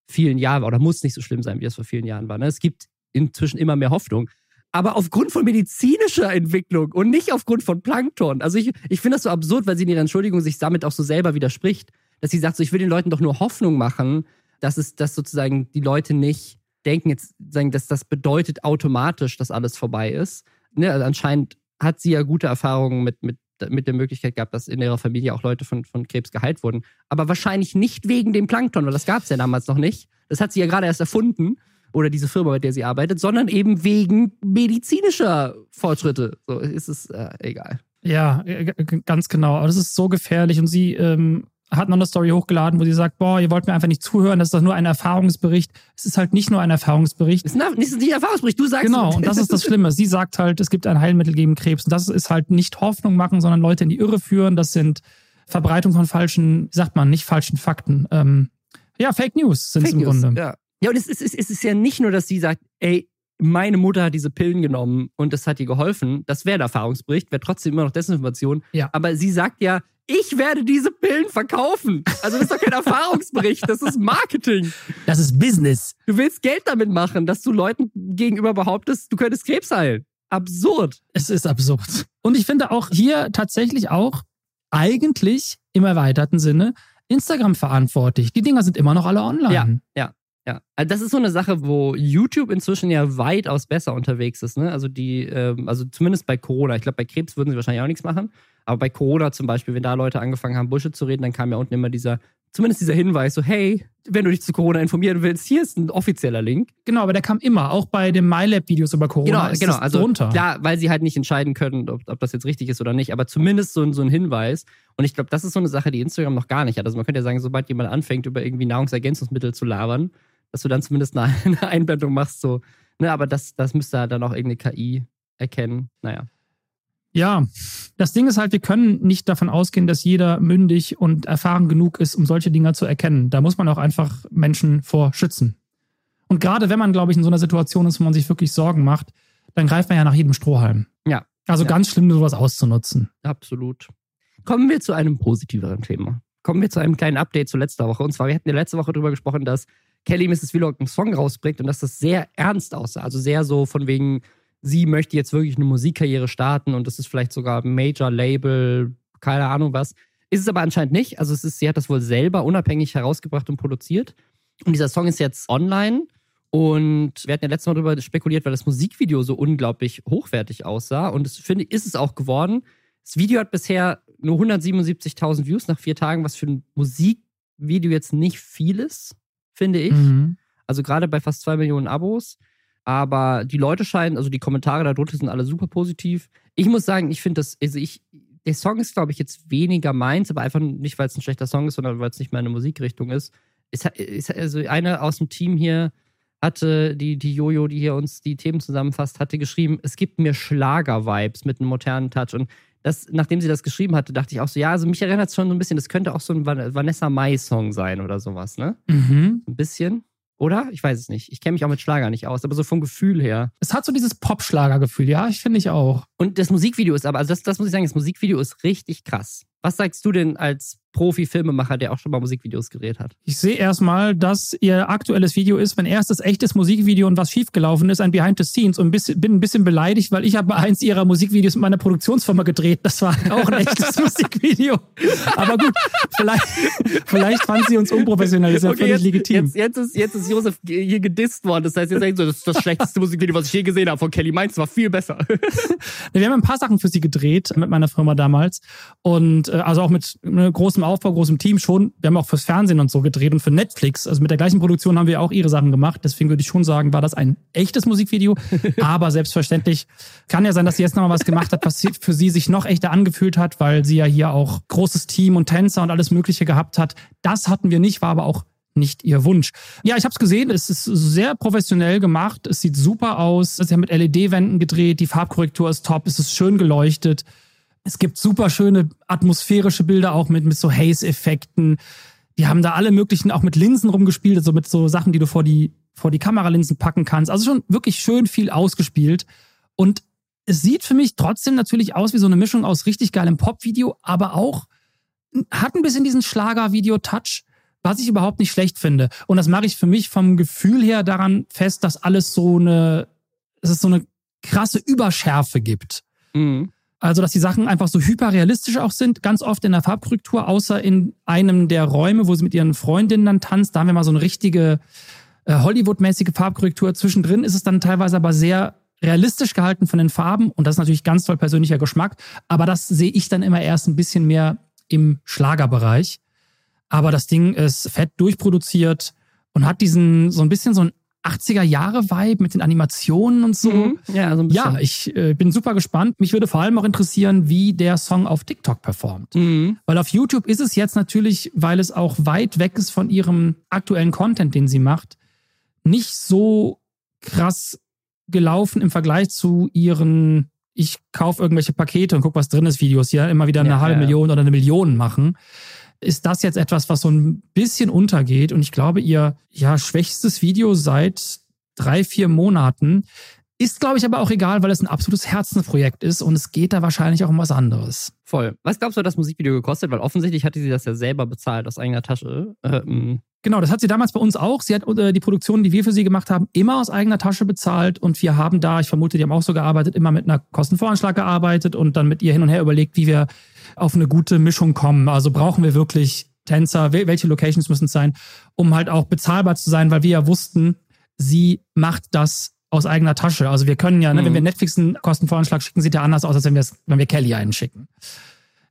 [SPEAKER 1] vielen Jahren war oder muss nicht so schlimm sein, wie das vor vielen Jahren war. Ne? Es gibt inzwischen immer mehr Hoffnung. Aber aufgrund von medizinischer Entwicklung und nicht aufgrund von Plankton. Also ich, ich finde das so absurd, weil sie in ihrer Entschuldigung sich damit auch so selber widerspricht, dass sie sagt, so, ich will den Leuten doch nur Hoffnung machen, dass es, dass sozusagen die Leute nicht denken, jetzt sagen, dass das bedeutet automatisch, dass alles vorbei ist. Ne, also anscheinend hat sie ja gute Erfahrungen mit, mit, mit der Möglichkeit gehabt, dass in ihrer Familie auch Leute von, von Krebs geheilt wurden. Aber wahrscheinlich nicht wegen dem Plankton, weil das gab es ja damals noch nicht. Das hat sie ja gerade erst erfunden. Oder diese Firma, mit der sie arbeitet, sondern eben wegen medizinischer Fortschritte. So ist es äh, egal.
[SPEAKER 2] Ja, äh, ganz genau. Aber das ist so gefährlich. Und sie ähm, hat noch eine Story hochgeladen, wo sie sagt, boah, ihr wollt mir einfach nicht zuhören, das ist doch nur ein Erfahrungsbericht. Es ist halt nicht nur ein Erfahrungsbericht.
[SPEAKER 1] Das ist ein- nicht Erfahrungsbericht, du sagst
[SPEAKER 2] Genau, und das ist das Schlimme. Sie sagt halt, es gibt ein Heilmittel gegen Krebs. Und das ist halt nicht Hoffnung machen, sondern Leute in die Irre führen. Das sind Verbreitung von falschen, wie sagt man, nicht falschen Fakten. Ähm, ja, Fake News sind es im
[SPEAKER 1] News,
[SPEAKER 2] Grunde.
[SPEAKER 1] Ja, ja und es ist, es, ist, ja nicht nur, dass sie sagt, ey, meine Mutter hat diese Pillen genommen und das hat ihr geholfen. Das wäre ein Erfahrungsbericht, wäre trotzdem immer noch Desinformation.
[SPEAKER 2] Ja.
[SPEAKER 1] Aber sie sagt ja, ich werde diese Pillen verkaufen. Also das ist doch kein Erfahrungsbericht, das ist Marketing.
[SPEAKER 2] Das ist Business.
[SPEAKER 1] Du willst Geld damit machen, dass du Leuten gegenüber behauptest, du könntest Krebs heilen. Absurd.
[SPEAKER 2] Es ist absurd. Und ich finde auch hier tatsächlich auch eigentlich im erweiterten Sinne Instagram verantwortlich. Die Dinger sind immer noch alle online.
[SPEAKER 1] Ja. Ja, also das ist so eine Sache, wo YouTube inzwischen ja weitaus besser unterwegs ist. Ne? Also die, ähm, also zumindest bei Corona. Ich glaube, bei Krebs würden sie wahrscheinlich auch nichts machen. Aber bei Corona zum Beispiel, wenn da Leute angefangen haben, Bullshit zu reden, dann kam ja unten immer dieser, zumindest dieser Hinweis, so, hey, wenn du dich zu Corona informieren willst, hier ist ein offizieller Link.
[SPEAKER 2] Genau, aber der kam immer. Auch bei den MyLab-Videos über Corona
[SPEAKER 1] Genau, genau. Also
[SPEAKER 2] drunter.
[SPEAKER 1] klar, weil sie halt nicht entscheiden können, ob, ob das jetzt richtig ist oder nicht, aber zumindest so, so ein Hinweis. Und ich glaube, das ist so eine Sache, die Instagram noch gar nicht hat. Also man könnte ja sagen, sobald jemand anfängt, über irgendwie Nahrungsergänzungsmittel zu labern, dass du dann zumindest eine, eine Einblendung machst, so. Ne, aber das, das müsste halt dann auch irgendeine KI erkennen. Naja.
[SPEAKER 2] Ja, das Ding ist halt, wir können nicht davon ausgehen, dass jeder mündig und erfahren genug ist, um solche Dinge zu erkennen. Da muss man auch einfach Menschen vor schützen. Und gerade wenn man, glaube ich, in so einer Situation ist, wo man sich wirklich Sorgen macht, dann greift man ja nach jedem Strohhalm.
[SPEAKER 1] Ja.
[SPEAKER 2] Also
[SPEAKER 1] Ja.
[SPEAKER 2] ganz schlimm, sowas auszunutzen.
[SPEAKER 1] Absolut. Kommen wir zu einem positiveren Thema. Kommen wir zu einem kleinen Update zu letzter Woche. Und zwar, wir hatten ja letzte Woche darüber gesprochen, dass Kelly Mrs. Vlog einen Song rausbringt und dass das sehr ernst aussah. Also sehr so von wegen, sie möchte jetzt wirklich eine Musikkarriere starten und das ist vielleicht sogar ein Major-Label, keine Ahnung was. Ist es aber anscheinend nicht. Also es ist, sie hat das wohl selber unabhängig herausgebracht und produziert. Und dieser Song ist jetzt online. Und wir hatten ja letztes Mal darüber spekuliert, weil das Musikvideo so unglaublich hochwertig aussah. Und das finde ist es auch geworden. Das Video hat bisher nur 177.000 Views nach vier Tagen, was für ein Musikvideo jetzt nicht viel ist, finde ich.
[SPEAKER 2] Mhm.
[SPEAKER 1] Also gerade bei fast zwei Millionen Abos. Aber die Leute scheinen, also die Kommentare darunter sind alle super positiv. Ich muss sagen, ich finde das, also ich, der Song ist, glaube ich, jetzt weniger meins, aber einfach nicht, weil es ein schlechter Song ist, sondern weil es nicht meine Musikrichtung ist. Hat- ist also einer aus dem Team hier hatte, die, die Jojo, die hier uns die Themen zusammenfasst, hatte geschrieben, es gibt mir Schlager-Vibes mit einem modernen Touch. Und das, nachdem sie das geschrieben hatte, dachte ich auch so, ja, also mich erinnert es schon so ein bisschen, das könnte auch so ein Van- Vanessa Mai-Song sein oder sowas, ne?
[SPEAKER 2] Mhm.
[SPEAKER 1] Ein bisschen. Oder? Ich weiß es nicht. Ich kenne mich auch mit Schlager nicht aus, aber so vom Gefühl her.
[SPEAKER 2] Es hat so dieses Pop-Schlager-Gefühl, ja, ich finde ich auch.
[SPEAKER 1] Und das Musikvideo ist aber, also das, das muss ich sagen, das Musikvideo ist richtig krass. Was sagst du denn als Profi-Filmemacher, der auch schon mal Musikvideos gedreht hat?
[SPEAKER 2] Ich sehe erstmal, dass ihr aktuelles Video ist, wenn erstes echtes Musikvideo und was schiefgelaufen ist, ein Behind the Scenes und bin ein bisschen beleidigt, weil ich habe eins ihrer Musikvideos mit meiner Produktionsfirma gedreht. Das war auch ein echtes Musikvideo. Aber gut, vielleicht, vielleicht fand sie uns unprofessionell, das ist ja völlig
[SPEAKER 1] jetzt,
[SPEAKER 2] legitim.
[SPEAKER 1] Jetzt, jetzt, ist, jetzt ist Josef hier gedisst worden. Das heißt, jetzt sagt so, das ist das schlechteste Musikvideo, was ich je gesehen habe von Kelly. Meins war viel besser.
[SPEAKER 2] Wir haben ein paar Sachen für sie gedreht mit meiner Firma damals und äh, also auch mit ne, großem Aufbau, großem Team schon. Wir haben auch fürs Fernsehen und so gedreht und für Netflix. Also mit der gleichen Produktion haben wir auch ihre Sachen gemacht. Deswegen würde ich schon sagen, war das ein echtes Musikvideo. Aber selbstverständlich kann ja sein, dass sie jetzt nochmal was gemacht hat, was für sie sich noch echter angefühlt hat, weil sie ja hier auch großes Team und Tänzer und alles Mögliche gehabt hat. Das hatten wir nicht, war aber auch nicht ihr Wunsch. Ja, ich habe es gesehen, es ist sehr professionell gemacht, es sieht super aus, sie haben mit LED-Wänden gedreht, die Farbkorrektur ist top, es ist schön geleuchtet. Es gibt super schöne atmosphärische Bilder auch mit, mit so Haze-Effekten. Die haben da alle möglichen, auch mit Linsen rumgespielt, also mit so Sachen, die du vor die, vor die Kameralinsen packen kannst. Also schon wirklich schön viel ausgespielt. Und es sieht für mich trotzdem natürlich aus wie so eine Mischung aus richtig geilem Pop-Video, aber auch hat ein bisschen diesen Schlager-Video-Touch, was ich überhaupt nicht schlecht finde. Und das mache ich für mich vom Gefühl her daran fest, dass alles so eine, dass es so eine krasse Überschärfe gibt.
[SPEAKER 1] Mhm.
[SPEAKER 2] Also, dass die Sachen einfach so hyperrealistisch auch sind, ganz oft in der Farbkorrektur, außer in einem der Räume, wo sie mit ihren Freundinnen dann tanzt. Da haben wir mal so eine richtige äh, Hollywood-mäßige Farbkorrektur. Zwischendrin ist es dann teilweise aber sehr realistisch gehalten von den Farben und das ist natürlich ganz toll persönlicher Geschmack. Aber das sehe ich dann immer erst ein bisschen mehr im Schlagerbereich. Aber das Ding ist fett durchproduziert und hat diesen so ein bisschen so ein 80er-Jahre-Vibe mit den Animationen und so.
[SPEAKER 1] Mhm. Ja, so ein bisschen.
[SPEAKER 2] Ja, ich äh, bin super gespannt. Mich würde vor allem auch interessieren, wie der Song auf TikTok performt.
[SPEAKER 1] Mhm.
[SPEAKER 2] Weil auf YouTube ist es jetzt natürlich, weil es auch weit weg ist von ihrem aktuellen Content, den sie macht, nicht so krass gelaufen im Vergleich zu ihren ich kaufe irgendwelche Pakete und guck, was drin ist, Videos, ja immer wieder eine
[SPEAKER 1] Ja,
[SPEAKER 2] halbe
[SPEAKER 1] ja.
[SPEAKER 2] Million oder eine Million machen. Ist das jetzt etwas, was so ein bisschen untergeht? Und ich glaube, ihr ja schwächstes Video seit drei, vier Monaten ist, glaube ich, aber auch egal, weil es ein absolutes Herzensprojekt ist und es geht da wahrscheinlich auch um was anderes.
[SPEAKER 1] Voll. Was glaubst du, hat das Musikvideo gekostet? Weil offensichtlich hatte sie das ja selber bezahlt aus eigener Tasche. Ähm,
[SPEAKER 2] Genau, das hat sie damals bei uns auch. Sie hat äh, die Produktionen, die wir für sie gemacht haben, immer aus eigener Tasche bezahlt und wir haben da, ich vermute, die haben auch so gearbeitet, immer mit einer Kostenvoranschlag gearbeitet und dann mit ihr hin und her überlegt, wie wir auf eine gute Mischung kommen. Also brauchen wir wirklich Tänzer, wel- welche Locations müssen es sein, um halt auch bezahlbar zu sein, weil wir ja wussten, sie macht das aus eigener Tasche. Also wir können ja, ne,
[SPEAKER 1] Mhm.
[SPEAKER 2] wenn wir Netflix einen Kostenvoranschlag schicken, sieht ja anders aus, als wenn, wenn wir Kelly einen schicken.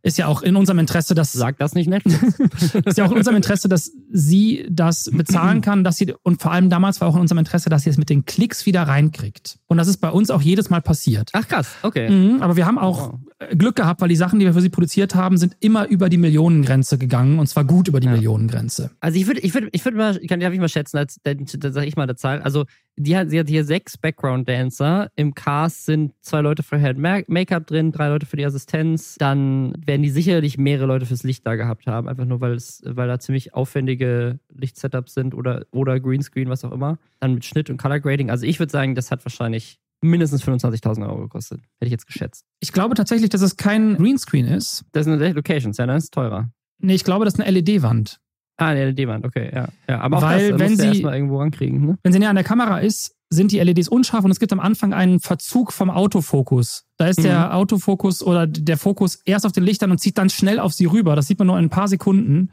[SPEAKER 2] Ist ja auch in unserem Interesse, dass
[SPEAKER 1] sag das nicht Netflix.
[SPEAKER 2] ist ja auch in unserem Interesse, dass sie das bezahlen kann, dass sie, und vor allem damals war auch in unserem Interesse, dass sie es mit den Klicks wieder reinkriegt. Und das ist bei uns auch jedes Mal passiert.
[SPEAKER 1] Ach krass, okay.
[SPEAKER 2] Mhm, aber wir haben auch
[SPEAKER 1] Wow.
[SPEAKER 2] Glück gehabt, weil die Sachen, die wir für sie produziert haben, sind immer über die Millionengrenze gegangen und zwar gut über die
[SPEAKER 1] Ja.
[SPEAKER 2] Millionengrenze.
[SPEAKER 1] Also ich würde, ich würde, ich würde mal, kann, darf ich mal schätzen, als, dann, dann sage ich mal eine Zahl. Also die hat, sie hat hier sechs Background-Dancer. Im Cast sind zwei Leute für Head Make-up drin, drei Leute für die Assistenz. Dann werden die sicherlich mehrere Leute fürs Licht da gehabt haben, einfach nur weil es, weil da ziemlich aufwendige Lichtsetups sind oder, oder Greenscreen, was auch immer. Dann mit Schnitt und Color Grading. Also ich würde sagen, das hat wahrscheinlich mindestens 25.000 Euro gekostet. Hätte ich jetzt geschätzt.
[SPEAKER 2] Ich glaube tatsächlich, dass es kein Greenscreen ist.
[SPEAKER 1] Das sind Locations, ja, dann ist es teurer.
[SPEAKER 2] Nee, ich glaube, das ist eine LED-Wand.
[SPEAKER 1] Ah, eine LED-Wand, okay, ja. ja. Aber auch
[SPEAKER 2] Weil,
[SPEAKER 1] das
[SPEAKER 2] wenn
[SPEAKER 1] musst du
[SPEAKER 2] sie-
[SPEAKER 1] erstmal irgendwo rankriegen, ne?
[SPEAKER 2] Wenn sie näher an der Kamera ist, sind die LEDs unscharf und es gibt am Anfang einen Verzug vom Autofokus. Da ist der Autofokus oder der Fokus erst auf den Lichtern und zieht dann schnell auf sie rüber. Das sieht man nur in ein paar Sekunden.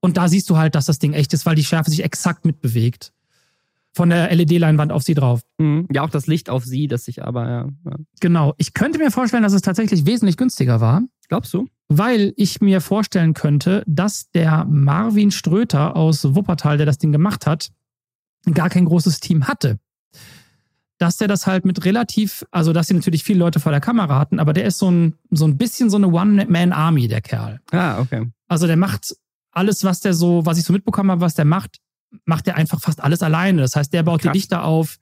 [SPEAKER 2] Und da siehst du halt, dass das Ding echt ist, weil die Schärfe sich exakt mitbewegt. Von der LED-Leinwand auf sie drauf.
[SPEAKER 1] Mhm. Ja, auch das Licht auf sie, das sich aber, ja. ja.
[SPEAKER 2] Genau. Ich könnte mir vorstellen, dass es tatsächlich wesentlich günstiger war,
[SPEAKER 1] Glaubst du?
[SPEAKER 2] weil ich mir vorstellen könnte, dass der Marvin Ströter aus Wuppertal, der das Ding gemacht hat, gar kein großes Team hatte. Dass der das halt mit relativ, also dass sie natürlich viele Leute vor der Kamera hatten, aber der ist so ein, so ein bisschen so eine One-Man-Army, der Kerl.
[SPEAKER 1] Ah, okay.
[SPEAKER 2] Also der macht alles, was der so, was ich so mitbekommen habe, was der macht, macht er einfach fast alles alleine. Das heißt, der baut
[SPEAKER 1] Krass.
[SPEAKER 2] die Lichter auf,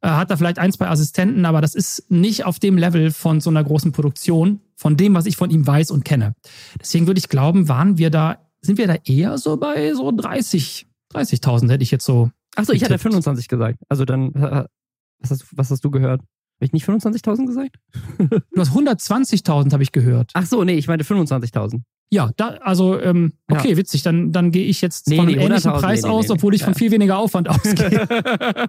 [SPEAKER 2] äh, hat da vielleicht ein, zwei Assistenten, aber das ist nicht auf dem Level von so einer großen Produktion, von dem, was ich von ihm weiß und kenne. Deswegen würde ich glauben, waren wir da, sind wir da eher so bei so 30, 30.000 hätte ich jetzt so.
[SPEAKER 1] Achso, ich hatte
[SPEAKER 2] Getippt.
[SPEAKER 1] 25 gesagt. Also dann, äh, was hast, was hast du gehört? Habe ich nicht 25.000 gesagt?
[SPEAKER 2] Du hast 120.000 habe ich gehört.
[SPEAKER 1] Ach so, nee, ich meinte 25.000.
[SPEAKER 2] Ja, da, also, ähm,
[SPEAKER 1] Ja.
[SPEAKER 2] okay, witzig. Dann, dann gehe ich jetzt
[SPEAKER 1] Nee,
[SPEAKER 2] von einem
[SPEAKER 1] nee,
[SPEAKER 2] ähnlichen
[SPEAKER 1] 100.000,
[SPEAKER 2] Preis
[SPEAKER 1] nee,
[SPEAKER 2] aus, obwohl ich
[SPEAKER 1] nee.
[SPEAKER 2] von
[SPEAKER 1] Ja.
[SPEAKER 2] viel weniger Aufwand ausgehe.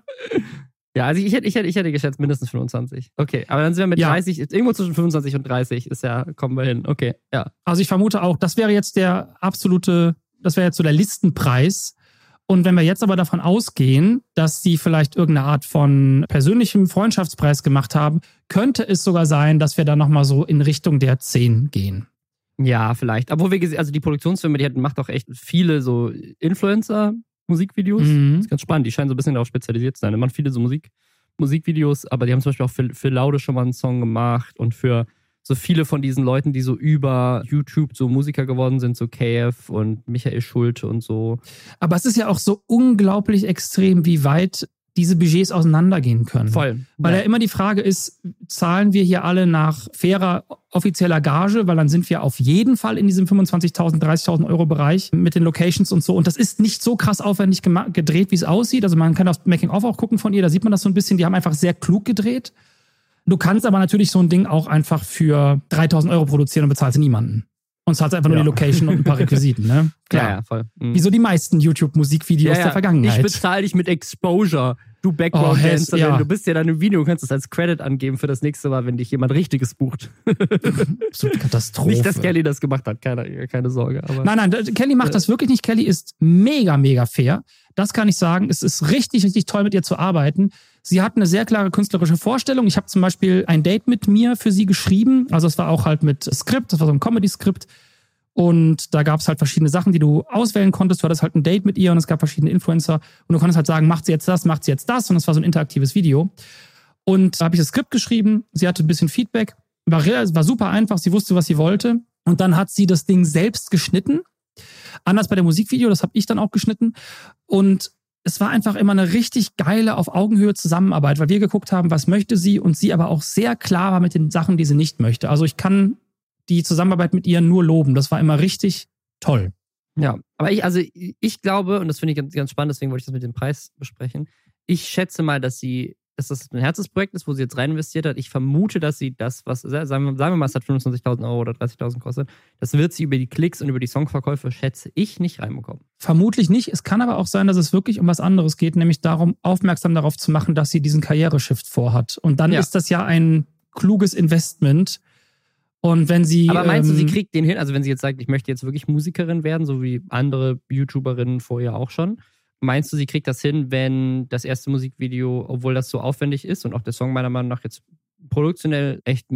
[SPEAKER 1] ja, also ich hätte, ich, hätte, ich hätte geschätzt mindestens 25. Okay, aber dann sind wir mit
[SPEAKER 2] Ja.
[SPEAKER 1] 30, irgendwo zwischen 25 und 30 ist ja, kommen wir hin. Okay, ja.
[SPEAKER 2] Also ich vermute auch, das wäre jetzt der absolute, das wäre jetzt so der Listenpreis. Und wenn wir jetzt aber davon ausgehen, dass sie vielleicht irgendeine Art von persönlichem Freundschaftspreis gemacht haben, könnte es sogar sein, dass wir da nochmal so in Richtung der 10 gehen.
[SPEAKER 1] Ja, vielleicht. Obwohl wir gesehen, also die Produktionsfirma, die hat, macht auch echt viele so Influencer-Musikvideos.
[SPEAKER 2] Mhm.
[SPEAKER 1] Das ist ganz spannend. Die scheinen so ein bisschen darauf spezialisiert zu sein. Die machen viele so Musik, Musikvideos, aber die haben zum Beispiel auch für, für Laude schon mal einen Song gemacht und für so viele von diesen Leuten, die so über YouTube so Musiker geworden sind, so KF und Michael Schulte und so.
[SPEAKER 2] Aber es ist ja auch so unglaublich extrem, wie weit diese Budgets auseinandergehen können.
[SPEAKER 1] Voll.
[SPEAKER 2] Weil ja. immer die Frage ist, zahlen wir hier alle nach fairer offizieller Gage, weil dann sind wir auf jeden Fall in diesem 25.000, 30.000 Euro Bereich mit den Locations und so. Und das ist nicht so krass aufwendig gedreht, wie es aussieht. Also man kann auf Making-of auch gucken von ihr, da sieht man das so ein bisschen. Die haben einfach sehr klug gedreht. Du kannst aber natürlich so ein Ding auch einfach für 3.000 Euro produzieren und bezahlst niemanden. Und zahlst einfach nur
[SPEAKER 1] Ja.
[SPEAKER 2] die Location und ein paar Requisiten, ne? Klar.
[SPEAKER 1] Ja, ja, voll. Mhm.
[SPEAKER 2] Wie so die meisten YouTube-Musikvideos der Vergangenheit.
[SPEAKER 1] Ich bezahle dich mit Exposure. Du
[SPEAKER 2] Oh,
[SPEAKER 1] Background-Dancer,
[SPEAKER 2] Hess, ja.
[SPEAKER 1] du bist ja dann im Video, du kannst es als Credit angeben für das nächste Mal, wenn dich jemand Richtiges bucht.
[SPEAKER 2] Absolute Katastrophe.
[SPEAKER 1] Nicht, dass Kelly das gemacht hat, keine, keine Sorge.
[SPEAKER 2] Nein, nein, Kelly macht das wirklich nicht. Kelly ist mega, mega fair. Das kann ich sagen. Es ist richtig, richtig toll, mit ihr zu arbeiten. Sie hat eine sehr klare künstlerische Vorstellung. Ich habe zum Beispiel ein Date mit mir für sie geschrieben. Also es war auch halt mit Skript, das war so ein Comedy-Skript. Und da gab es halt verschiedene Sachen, die du auswählen konntest. Du hattest halt ein Date mit ihr und es gab verschiedene Influencer. Und du konntest halt sagen, macht sie jetzt das, macht sie jetzt das. Und es war so ein interaktives Video. Und da habe ich das Skript geschrieben. Sie hatte ein bisschen Feedback. War, war super einfach. Sie wusste, was sie wollte. Und dann hat sie das Ding selbst geschnitten. Anders bei der Musikvideo, das habe ich dann auch geschnitten. Und es war einfach immer eine richtig geile, auf Augenhöhe Zusammenarbeit, weil wir geguckt haben, was möchte sie und sie aber auch sehr klar war mit den Sachen, die sie nicht möchte. Also ich kann die Zusammenarbeit mit ihr nur loben. Das war immer richtig toll.
[SPEAKER 1] Ja, aber ich, also ich glaube, und das finde ich ganz, ganz spannend, deswegen wollte ich das mit dem Preis besprechen. Ich schätze mal, dass sie, dass das ein Herzensprojekt ist, wo sie jetzt rein investiert hat. Ich vermute, dass sie das, was, sagen wir, sagen wir mal, es hat 25.000 Euro oder 30.000 kostet, das wird sie über die Klicks und über die Songverkäufe, schätze ich, nicht reinbekommen.
[SPEAKER 2] Vermutlich nicht. Es kann aber auch sein, dass es wirklich um was anderes geht, nämlich darum, aufmerksam darauf zu machen, dass sie diesen Karriereshift vorhat. Und dann
[SPEAKER 1] Ja.
[SPEAKER 2] ist das ja ein kluges Investment. Und wenn sie.
[SPEAKER 1] Aber meinst du, sie
[SPEAKER 2] ähm,
[SPEAKER 1] kriegt den hin? Also, wenn sie jetzt sagt, ich möchte jetzt wirklich Musikerin werden, so wie andere YouTuberinnen vorher auch schon, meinst du, sie kriegt das hin, wenn das erste Musikvideo, obwohl das so aufwendig ist und auch der Song meiner Meinung nach jetzt produktionell echt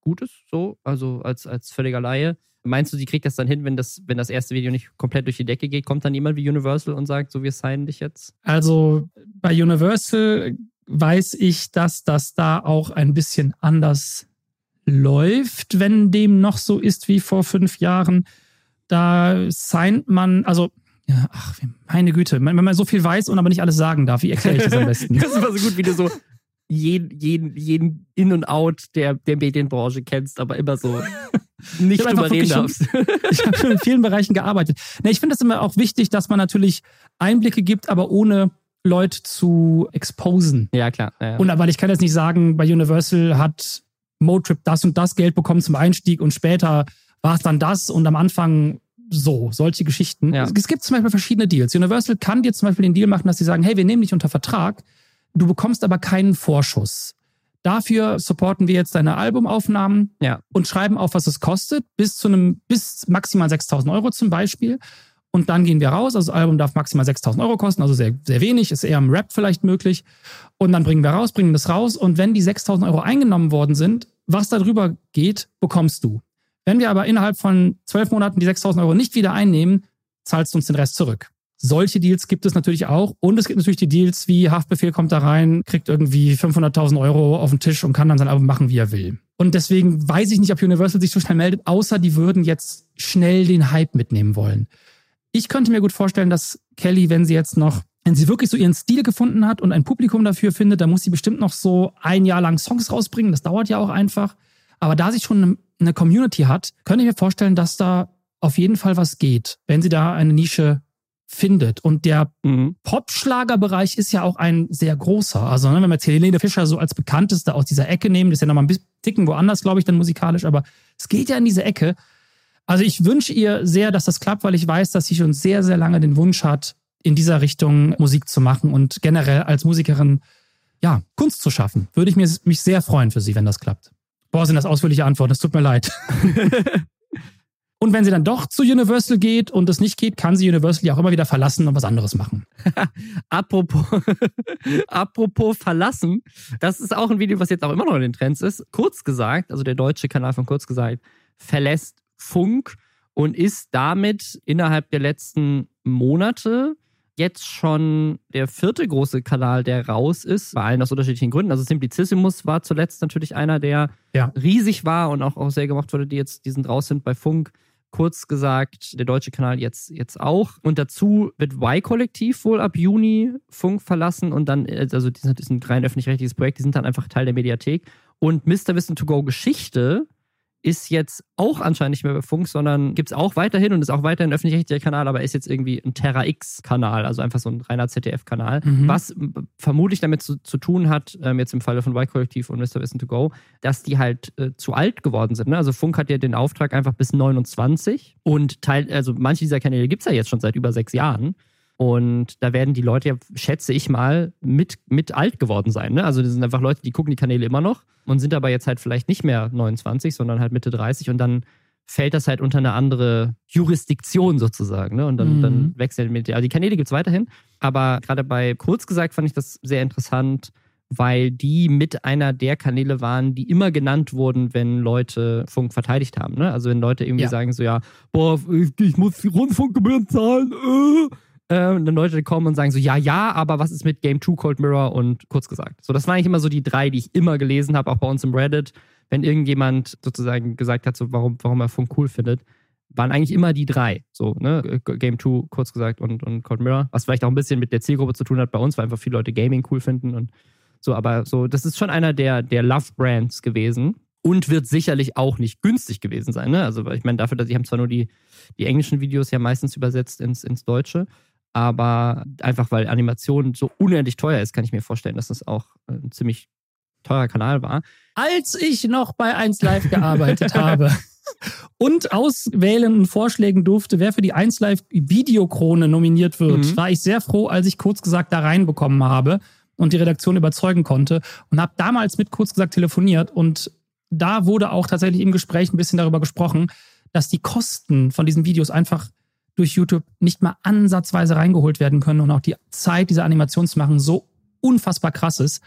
[SPEAKER 1] gut ist, so, also als, als völliger Laie, meinst du, sie kriegt das dann hin, wenn das, wenn das erste Video nicht komplett durch die Decke geht? Kommt dann jemand wie Universal und sagt, so, wir signen dich jetzt?
[SPEAKER 2] Also bei Universal weiß ich, dass das da auch ein bisschen anders läuft, wenn dem noch so ist wie vor fünf Jahren. Da signed man, also Ja, ach, meine Güte. Wenn man so viel weiß und aber nicht alles sagen darf, wie erkläre ich das am besten?
[SPEAKER 1] das ist immer so gut, wie du so jeden, jeden, jeden In- und Out der, der Medienbranche kennst, aber immer so nicht drüber reden darfst.
[SPEAKER 2] ich habe schon in vielen Bereichen gearbeitet. Nee, ich finde das immer auch wichtig, dass man natürlich Einblicke gibt, aber ohne Leute zu exposen.
[SPEAKER 1] Ja, klar. Ja,
[SPEAKER 2] ja. Und weil ich kann jetzt nicht sagen, bei Universal hat Motrip das und das Geld bekommen zum Einstieg und später war es dann das und am Anfang so, solche Geschichten. Ja. Es gibt zum Beispiel verschiedene Deals. Universal kann dir zum Beispiel den Deal machen, dass sie sagen, hey, wir nehmen dich unter Vertrag, du bekommst aber keinen Vorschuss. Dafür supporten wir jetzt deine Albumaufnahmen
[SPEAKER 1] ja.
[SPEAKER 2] und schreiben auf, was es kostet, bis zu einem, bis maximal 6000 Euro zum Beispiel. Und dann gehen wir raus. Also das Album darf maximal 6000 Euro kosten, also sehr, sehr wenig, ist eher im Rap vielleicht möglich. Und dann bringen wir raus, bringen das raus. Und wenn die 6000 Euro eingenommen worden sind, was darüber geht, bekommst du. Wenn wir aber innerhalb von zwölf Monaten die 6000 Euro nicht wieder einnehmen, zahlst du uns den Rest zurück. Solche Deals gibt es natürlich auch. Und es gibt natürlich die Deals wie Haftbefehl kommt da rein, kriegt irgendwie 500.000 Euro auf den Tisch und kann dann sein Album machen, wie er will. Und deswegen weiß ich nicht, ob Universal sich so schnell meldet, außer die würden jetzt schnell den Hype mitnehmen wollen. Ich könnte mir gut vorstellen, dass Kelly, wenn sie jetzt noch, wenn sie wirklich so ihren Stil gefunden hat und ein Publikum dafür findet, dann muss sie bestimmt noch so ein Jahr lang Songs rausbringen. Das dauert ja auch einfach. Aber da sie schon eine Community hat, könnte ich mir vorstellen, dass da auf jeden Fall was geht, wenn sie da eine Nische findet. Und der mhm. Pop-Schlager-Bereich ist ja auch ein sehr großer. Also, ne, wenn wir jetzt Helene Fischer so als bekannteste aus dieser Ecke nehmen, das ist ja nochmal ein bisschen ticken woanders, glaube ich, dann musikalisch, aber es geht ja in diese Ecke. Also, ich wünsche ihr sehr, dass das klappt, weil ich weiß, dass sie schon sehr, sehr lange den Wunsch hat, in dieser Richtung Musik zu machen und generell als Musikerin, ja, Kunst zu schaffen. Würde ich mich sehr freuen für sie, wenn das klappt. Boah, sind das ausführliche Antworten, es tut mir leid. Und wenn sie dann doch zu Universal geht und es nicht geht, kann sie Universal ja auch immer wieder verlassen und was anderes machen.
[SPEAKER 1] apropos, apropos verlassen, das ist auch ein Video, was jetzt auch immer noch in den Trends ist. Kurz gesagt, also der deutsche Kanal von Kurz gesagt, verlässt Funk und ist damit innerhalb der letzten Monate jetzt schon der vierte große Kanal, der raus ist, bei allen aus unterschiedlichen Gründen. Also Simplicissimus war zuletzt natürlich einer, der ja. riesig war und auch, auch sehr gemacht wurde, die jetzt, die sind raus sind bei Funk kurz gesagt, der deutsche Kanal jetzt, jetzt auch. Und dazu wird Y-Kollektiv wohl ab Juni Funk verlassen und dann, also die sind, das ist ein rein öffentlich-rechtliches Projekt, die sind dann einfach Teil der Mediathek. Und Mr. Wissen to Go Geschichte ist jetzt auch anscheinend nicht mehr bei Funk, sondern gibt es auch weiterhin und ist auch weiterhin ein öffentlich-rechtlicher Kanal, aber ist jetzt irgendwie ein Terra X-Kanal, also einfach so ein reiner ZDF-Kanal, mhm. was vermutlich damit zu, zu tun hat, ähm, jetzt im Falle von Y-Kollektiv und Mr. Wissen to Go, dass die halt äh, zu alt geworden sind. Ne? Also Funk hat ja den Auftrag einfach bis 29 und Teil, also manche dieser Kanäle gibt es ja jetzt schon seit über sechs Jahren. Und da werden die Leute ja, schätze ich mal, mit, mit alt geworden sein. Ne? Also das sind einfach Leute, die gucken die Kanäle immer noch und sind aber jetzt halt vielleicht nicht mehr 29, sondern halt Mitte 30 und dann fällt das halt unter eine andere Jurisdiktion sozusagen. Ne? Und dann, mhm. dann wechseln mit. Also die Kanäle gibt es weiterhin. Aber gerade bei kurz gesagt fand ich das sehr interessant, weil die mit einer der Kanäle waren, die immer genannt wurden, wenn Leute Funk verteidigt haben. Ne? Also wenn Leute irgendwie ja. sagen so, ja, boah, ich, ich muss die Rundfunkgebühren zahlen, äh äh, und dann Leute kommen und sagen so, ja, ja, aber was ist mit Game 2, Cold Mirror und kurz gesagt. So, das waren eigentlich immer so die drei, die ich immer gelesen habe, auch bei uns im Reddit, wenn irgendjemand sozusagen gesagt hat, so, warum, warum er Funk cool findet, waren eigentlich immer die drei. So, ne, Game 2, kurz gesagt, und, und Cold Mirror, was vielleicht auch ein bisschen mit der Zielgruppe zu tun hat bei uns, weil einfach viele Leute Gaming cool finden und so, aber so, das ist schon einer der, der Love-Brands gewesen und wird sicherlich auch nicht günstig gewesen sein. Ne? Also, ich meine, dafür, dass ich haben zwar nur die, die englischen Videos ja meistens übersetzt ins, ins Deutsche, aber einfach weil Animation so unendlich teuer ist, kann ich mir vorstellen, dass das auch ein ziemlich teurer Kanal war.
[SPEAKER 2] Als ich noch bei 1 Live gearbeitet habe und auswählen und vorschlägen durfte, wer für die 1 Live Videokrone nominiert wird, mhm. war ich sehr froh, als ich kurz gesagt da reinbekommen habe und die Redaktion überzeugen konnte und habe damals mit kurz gesagt telefoniert und da wurde auch tatsächlich im Gespräch ein bisschen darüber gesprochen, dass die Kosten von diesen Videos einfach durch YouTube nicht mal ansatzweise reingeholt werden können und auch die Zeit, diese Animation zu machen, so unfassbar krass ist.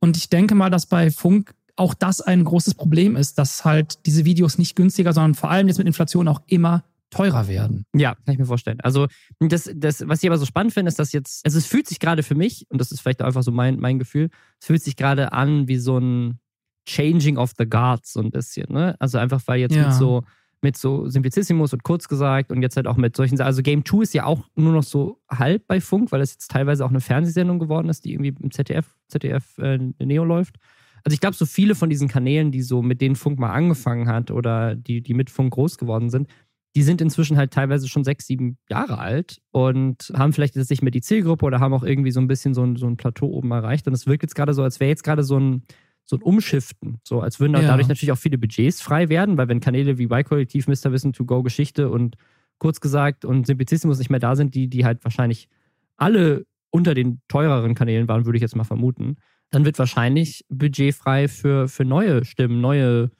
[SPEAKER 2] Und ich denke mal, dass bei Funk auch das ein großes Problem ist, dass halt diese Videos nicht günstiger, sondern vor allem jetzt mit Inflation auch immer teurer werden.
[SPEAKER 1] Ja, kann ich mir vorstellen. Also das, das, was ich aber so spannend finde, ist, dass jetzt, also es fühlt sich gerade für mich, und das ist vielleicht einfach so mein, mein Gefühl, es fühlt sich gerade an wie so ein Changing of the Guards so ein bisschen. Ne? Also einfach, weil jetzt ja. mit so mit so Simplicissimus und kurz gesagt und jetzt halt auch mit solchen, also Game 2 ist ja auch nur noch so halb bei Funk, weil es jetzt teilweise auch eine Fernsehsendung geworden ist, die irgendwie im ZDF, ZDF äh, Neo läuft. Also ich glaube, so viele von diesen Kanälen, die so mit denen Funk mal angefangen hat oder die, die mit Funk groß geworden sind, die sind inzwischen halt teilweise schon sechs, sieben Jahre alt und haben vielleicht jetzt nicht mehr die Zielgruppe oder haben auch irgendwie so ein bisschen so ein, so ein Plateau oben erreicht. Und es wirkt jetzt gerade so, als wäre jetzt gerade so ein, so ein Umschiften. So, als würden ja. dadurch natürlich auch viele Budgets frei werden, weil wenn Kanäle wie Y-Kollektiv, Mr. Wissen, To Go Geschichte und kurz gesagt und Simplicissimus nicht mehr da sind, die, die halt wahrscheinlich alle unter den teureren Kanälen waren, würde ich jetzt mal vermuten, dann wird wahrscheinlich budgetfrei für, für neue Stimmen, neue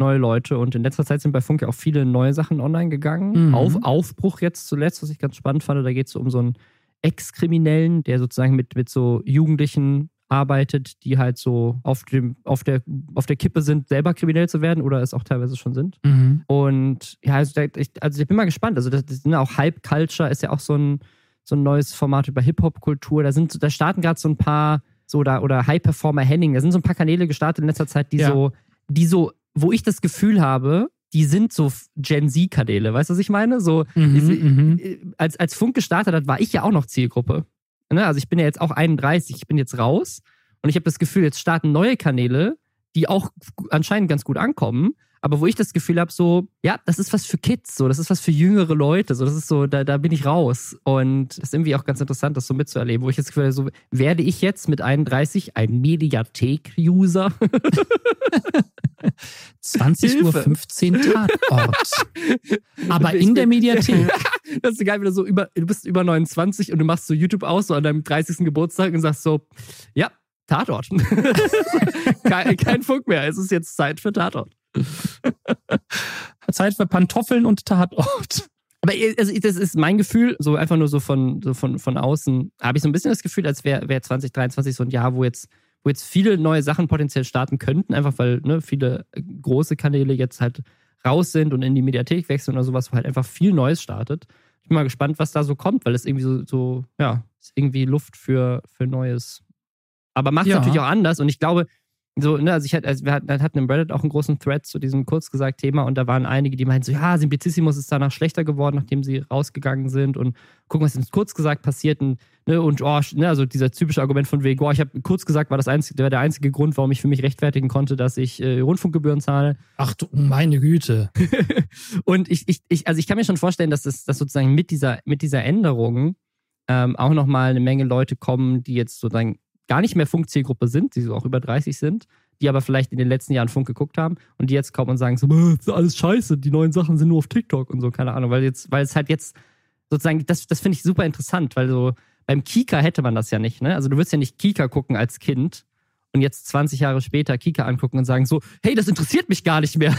[SPEAKER 1] neue Leute und in letzter Zeit sind bei Funk ja auch viele neue Sachen online gegangen. Mhm. Auf, Aufbruch jetzt zuletzt, was ich ganz spannend fand, da geht es um so einen Ex-Kriminellen, der sozusagen mit, mit so Jugendlichen arbeitet, die halt so auf, dem, auf, der, auf der Kippe sind, selber kriminell zu werden oder es auch teilweise schon sind. Mhm. Und ja, also, ich, also ich bin mal gespannt. Also das, das auch Hype Culture ist ja auch so ein, so ein neues Format über Hip-Hop-Kultur. Da sind, da starten gerade so ein paar so da oder High Performer Henning. Da sind so ein paar Kanäle gestartet in letzter Zeit, die ja. so, die so wo ich das Gefühl habe, die sind so Gen Z-Kanäle, weißt du, was ich meine? So, mhm, ich, mhm. Äh, als, als Funk gestartet hat, war ich ja auch noch Zielgruppe. Ne? Also ich bin ja jetzt auch 31, ich bin jetzt raus und ich habe das Gefühl, jetzt starten neue Kanäle, die auch anscheinend ganz gut ankommen, aber wo ich das Gefühl habe, so, ja, das ist was für Kids, so, das ist was für jüngere Leute, so, das ist so, da, da bin ich raus. Und das ist irgendwie auch ganz interessant, das so mitzuerleben, wo ich das Gefühl habe, so, werde ich jetzt mit 31 ein Mediathek-User?
[SPEAKER 2] 20.15 Uhr Tatort. Aber in der Mediathek.
[SPEAKER 1] Das ist geil, wenn du so über, du bist über 29 und du machst so YouTube aus, so an deinem 30. Geburtstag und sagst so, ja, Tatort. kein, kein Funk mehr. Es ist jetzt Zeit für Tatort.
[SPEAKER 2] Zeit für Pantoffeln und Tatort.
[SPEAKER 1] Aber also das ist mein Gefühl, so einfach nur so von, so von, von außen, habe ich so ein bisschen das Gefühl, als wäre wär 2023 so ein Jahr, wo jetzt, wo jetzt viele neue Sachen potenziell starten könnten, einfach weil ne, viele große Kanäle jetzt halt raus sind und in die Mediathek wechseln oder sowas, wo halt einfach viel Neues startet. Ich bin mal gespannt, was da so kommt, weil es irgendwie so, so ja, ist irgendwie Luft für, für Neues. Aber macht es ja. natürlich auch anders und ich glaube, so, ne, also ich hatte, also wir hatten, hatten im Reddit auch einen großen Thread zu diesem kurz gesagt Thema und da waren einige, die meinten so, ja, Simplicissimus ist danach schlechter geworden, nachdem sie rausgegangen sind und gucken, was jetzt kurz gesagt passiert und, ne, und oh, ne, also dieser typische Argument von wegen, oh, ich habe kurz gesagt, war das einzige, war der einzige Grund, warum ich für mich rechtfertigen konnte, dass ich äh, Rundfunkgebühren zahle.
[SPEAKER 2] Ach du, meine Güte.
[SPEAKER 1] und ich, ich, ich, also ich kann mir schon vorstellen, dass das dass sozusagen mit dieser, mit dieser Änderung ähm, auch nochmal eine Menge Leute kommen, die jetzt sozusagen gar nicht mehr Funkzielgruppe sind, die so auch über 30 sind, die aber vielleicht in den letzten Jahren Funk geguckt haben und die jetzt kommen und sagen so, das ist alles scheiße, die neuen Sachen sind nur auf TikTok und so, keine Ahnung, weil jetzt, weil es halt jetzt sozusagen, das, das finde ich super interessant, weil so beim Kika hätte man das ja nicht, ne? Also du wirst ja nicht Kika gucken als Kind und jetzt 20 Jahre später Kika angucken und sagen so, hey, das interessiert mich gar nicht mehr.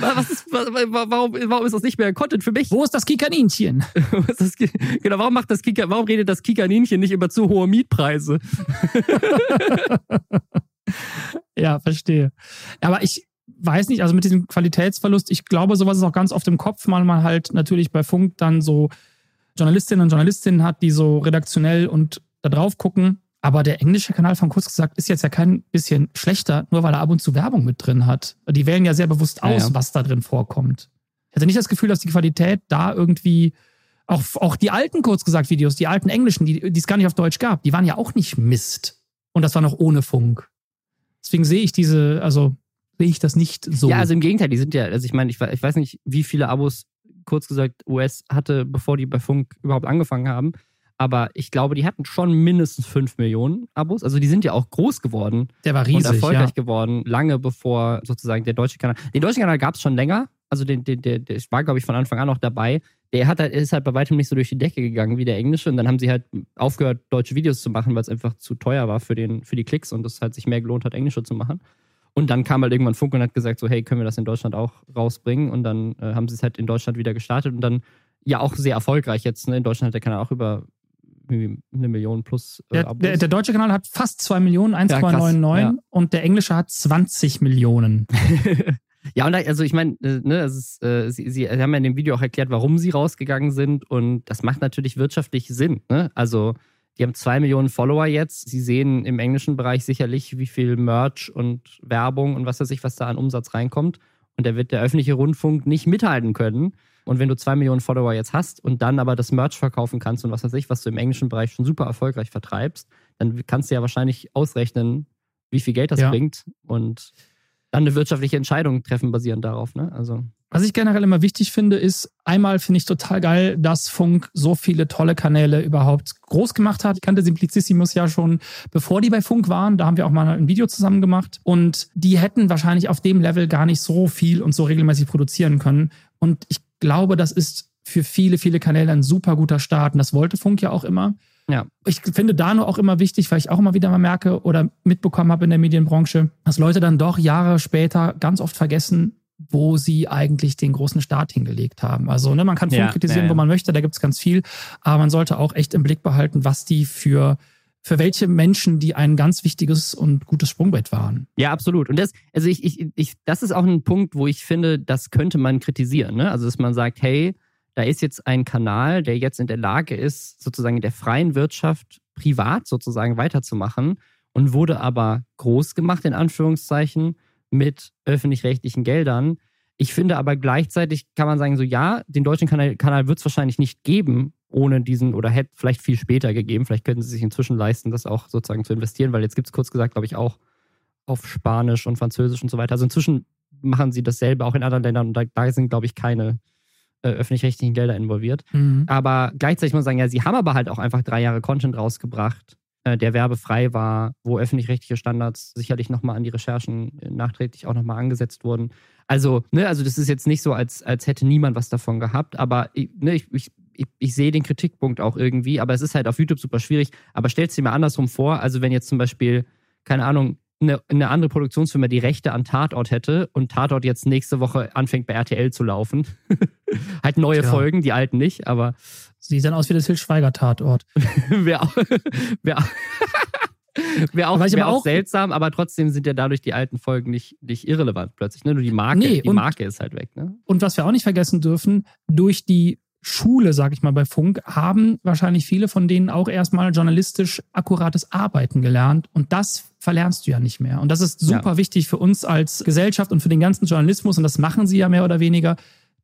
[SPEAKER 1] was ist, warum, warum ist das nicht mehr Content für mich?
[SPEAKER 2] Wo ist das Kikaninchen?
[SPEAKER 1] genau, warum macht das Kika, warum redet das Kikaninchen nicht über zu hohe Mietpreise?
[SPEAKER 2] ja, verstehe. Aber ich weiß nicht, also mit diesem Qualitätsverlust, ich glaube, sowas ist auch ganz oft im Kopf, weil man halt natürlich bei Funk dann so Journalistinnen und Journalistinnen hat, die so redaktionell und da drauf gucken aber der englische Kanal von kurz gesagt ist jetzt ja kein bisschen schlechter, nur weil er ab und zu Werbung mit drin hat. Die wählen ja sehr bewusst aus, ja, ja. was da drin vorkommt. Ich hatte nicht das Gefühl, dass die Qualität da irgendwie, auch, auch die alten kurz gesagt Videos, die alten englischen, die, die es gar nicht auf Deutsch gab, die waren ja auch nicht Mist. Und das war noch ohne Funk. Deswegen sehe ich diese, also sehe ich das nicht so.
[SPEAKER 1] Ja, also im Gegenteil, die sind ja, also ich meine, ich, ich weiß nicht, wie viele Abos kurz gesagt US hatte, bevor die bei Funk überhaupt angefangen haben. Aber ich glaube, die hatten schon mindestens 5 Millionen Abos. Also die sind ja auch groß geworden.
[SPEAKER 2] Der war riesig.
[SPEAKER 1] Und erfolgreich ja. geworden, lange bevor sozusagen der deutsche Kanal. Den deutschen Kanal gab es schon länger. Also den, den, der, der war, glaube ich, von Anfang an noch dabei. Der hat halt, ist halt bei weitem nicht so durch die Decke gegangen wie der englische. Und dann haben sie halt aufgehört, deutsche Videos zu machen, weil es einfach zu teuer war für, den, für die Klicks und es halt sich mehr gelohnt hat, englische zu machen. Und dann kam halt irgendwann Funk und hat gesagt, so, hey, können wir das in Deutschland auch rausbringen? Und dann äh, haben sie es halt in Deutschland wieder gestartet und dann ja auch sehr erfolgreich jetzt. Ne? In Deutschland hat der Kanal auch über eine Million plus
[SPEAKER 2] äh, der, der, der, deutsche Kanal hat fast 2 Millionen, 1,99 ja, ja. und der englische hat 20 Millionen.
[SPEAKER 1] ja, und da, also ich meine, äh, ne, ist, äh, sie, sie, haben ja in dem Video auch erklärt, warum sie rausgegangen sind und das macht natürlich wirtschaftlich Sinn. Ne? Also die haben 2 Millionen Follower jetzt. Sie sehen im englischen Bereich sicherlich, wie viel Merch und Werbung und was weiß ich, was da an Umsatz reinkommt. Und da wird der öffentliche Rundfunk nicht mithalten können. Und wenn du zwei Millionen Follower jetzt hast und dann aber das Merch verkaufen kannst und was weiß ich, was du im englischen Bereich schon super erfolgreich vertreibst, dann kannst du ja wahrscheinlich ausrechnen, wie viel Geld das ja. bringt und dann eine wirtschaftliche Entscheidung treffen basierend darauf. Ne? Also.
[SPEAKER 2] Was ich generell immer wichtig finde, ist, einmal finde ich total geil, dass Funk so viele tolle Kanäle überhaupt groß gemacht hat. Ich kannte Simplicissimus ja schon, bevor die bei Funk waren. Da haben wir auch mal ein Video zusammen gemacht. Und die hätten wahrscheinlich auf dem Level gar nicht so viel und so regelmäßig produzieren können. Und ich glaube, das ist für viele, viele Kanäle ein super guter Start. Und das wollte Funk ja auch immer. Ja. Ich finde da nur auch immer wichtig, weil ich auch immer wieder mal merke oder mitbekommen habe in der Medienbranche, dass Leute dann doch Jahre später ganz oft vergessen, wo sie eigentlich den großen Start hingelegt haben. Also ne, man kann Funk ja, kritisieren, ja, ja. wo man möchte, da gibt es ganz viel, aber man sollte auch echt im Blick behalten, was die für für welche Menschen die ein ganz wichtiges und gutes Sprungbrett waren.
[SPEAKER 1] Ja, absolut. Und das, also ich, ich, ich, das ist auch ein Punkt, wo ich finde, das könnte man kritisieren. Ne? Also, dass man sagt, hey, da ist jetzt ein Kanal, der jetzt in der Lage ist, sozusagen in der freien Wirtschaft privat sozusagen weiterzumachen und wurde aber groß gemacht, in Anführungszeichen, mit öffentlich-rechtlichen Geldern. Ich finde aber gleichzeitig kann man sagen, so ja, den deutschen Kanal, Kanal wird es wahrscheinlich nicht geben ohne diesen oder hätte vielleicht viel später gegeben. Vielleicht könnten sie sich inzwischen leisten, das auch sozusagen zu investieren, weil jetzt gibt es kurz gesagt, glaube ich, auch auf Spanisch und Französisch und so weiter. Also inzwischen machen sie dasselbe auch in anderen Ländern und da, da sind, glaube ich, keine äh, öffentlich-rechtlichen Gelder involviert. Mhm. Aber gleichzeitig muss man sagen, ja, sie haben aber halt auch einfach drei Jahre Content rausgebracht, äh, der werbefrei war, wo öffentlich-rechtliche Standards sicherlich nochmal an die Recherchen äh, nachträglich auch nochmal angesetzt wurden. Also, ne, also das ist jetzt nicht so, als, als hätte niemand was davon gehabt, aber ne, ich, ich, ich, ich sehe den Kritikpunkt auch irgendwie, aber es ist halt auf YouTube super schwierig. Aber stellst dir mal andersrum vor, also wenn jetzt zum Beispiel, keine Ahnung, eine, eine andere Produktionsfirma die Rechte an Tatort hätte und Tatort jetzt nächste Woche anfängt bei RTL zu laufen. halt neue ja. Folgen, die alten nicht, aber.
[SPEAKER 2] Sieht dann aus wie das Til Schweiger Tatort.
[SPEAKER 1] Wäre auch, wär auch, wär auch, wär auch, seltsam, aber trotzdem sind ja dadurch die alten Folgen nicht, nicht irrelevant plötzlich. Ne? Nur die Marke, nee, die und, Marke ist halt weg. Ne?
[SPEAKER 2] Und was wir auch nicht vergessen dürfen, durch die Schule, sage ich mal, bei Funk, haben wahrscheinlich viele von denen auch erstmal journalistisch akkurates Arbeiten gelernt. Und das verlernst du ja nicht mehr. Und das ist super ja. wichtig für uns als Gesellschaft und für den ganzen Journalismus. Und das machen sie ja mehr oder weniger,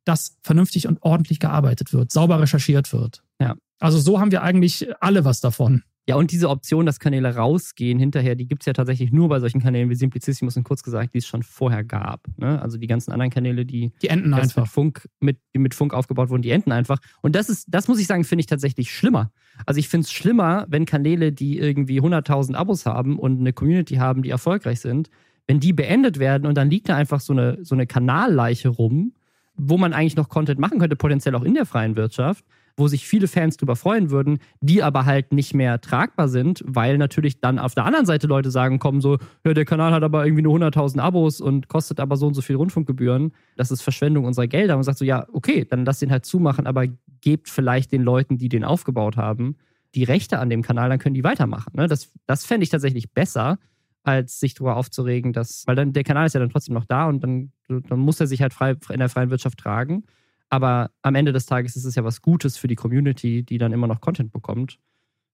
[SPEAKER 2] dass vernünftig und ordentlich gearbeitet wird, sauber recherchiert wird. Ja. Also so haben wir eigentlich alle was davon.
[SPEAKER 1] Ja, und diese Option, dass Kanäle rausgehen hinterher, die gibt es ja tatsächlich nur bei solchen Kanälen wie Simplicissimus und kurz gesagt, die es schon vorher gab. Ne? Also die ganzen anderen Kanäle, die,
[SPEAKER 2] die enden einfach.
[SPEAKER 1] Mit Funk, mit, die mit Funk aufgebaut wurden, die enden einfach. Und das ist, das muss ich sagen, finde ich tatsächlich schlimmer. Also ich finde es schlimmer, wenn Kanäle, die irgendwie 100.000 Abos haben und eine Community haben, die erfolgreich sind, wenn die beendet werden und dann liegt da einfach so eine, so eine Kanalleiche rum, wo man eigentlich noch Content machen könnte, potenziell auch in der freien Wirtschaft wo sich viele Fans drüber freuen würden, die aber halt nicht mehr tragbar sind, weil natürlich dann auf der anderen Seite Leute sagen, kommen so, ja, der Kanal hat aber irgendwie nur 100.000 Abos und kostet aber so und so viel Rundfunkgebühren. Das ist Verschwendung unserer Gelder. Und man sagt so, ja, okay, dann lass den halt zumachen, aber gebt vielleicht den Leuten, die den aufgebaut haben, die Rechte an dem Kanal, dann können die weitermachen. Ne? Das, das fände ich tatsächlich besser, als sich darüber aufzuregen, dass, weil dann der Kanal ist ja dann trotzdem noch da und dann, dann muss er sich halt frei, in der freien Wirtschaft tragen. Aber am Ende des Tages ist es ja was Gutes für die Community, die dann immer noch Content bekommt.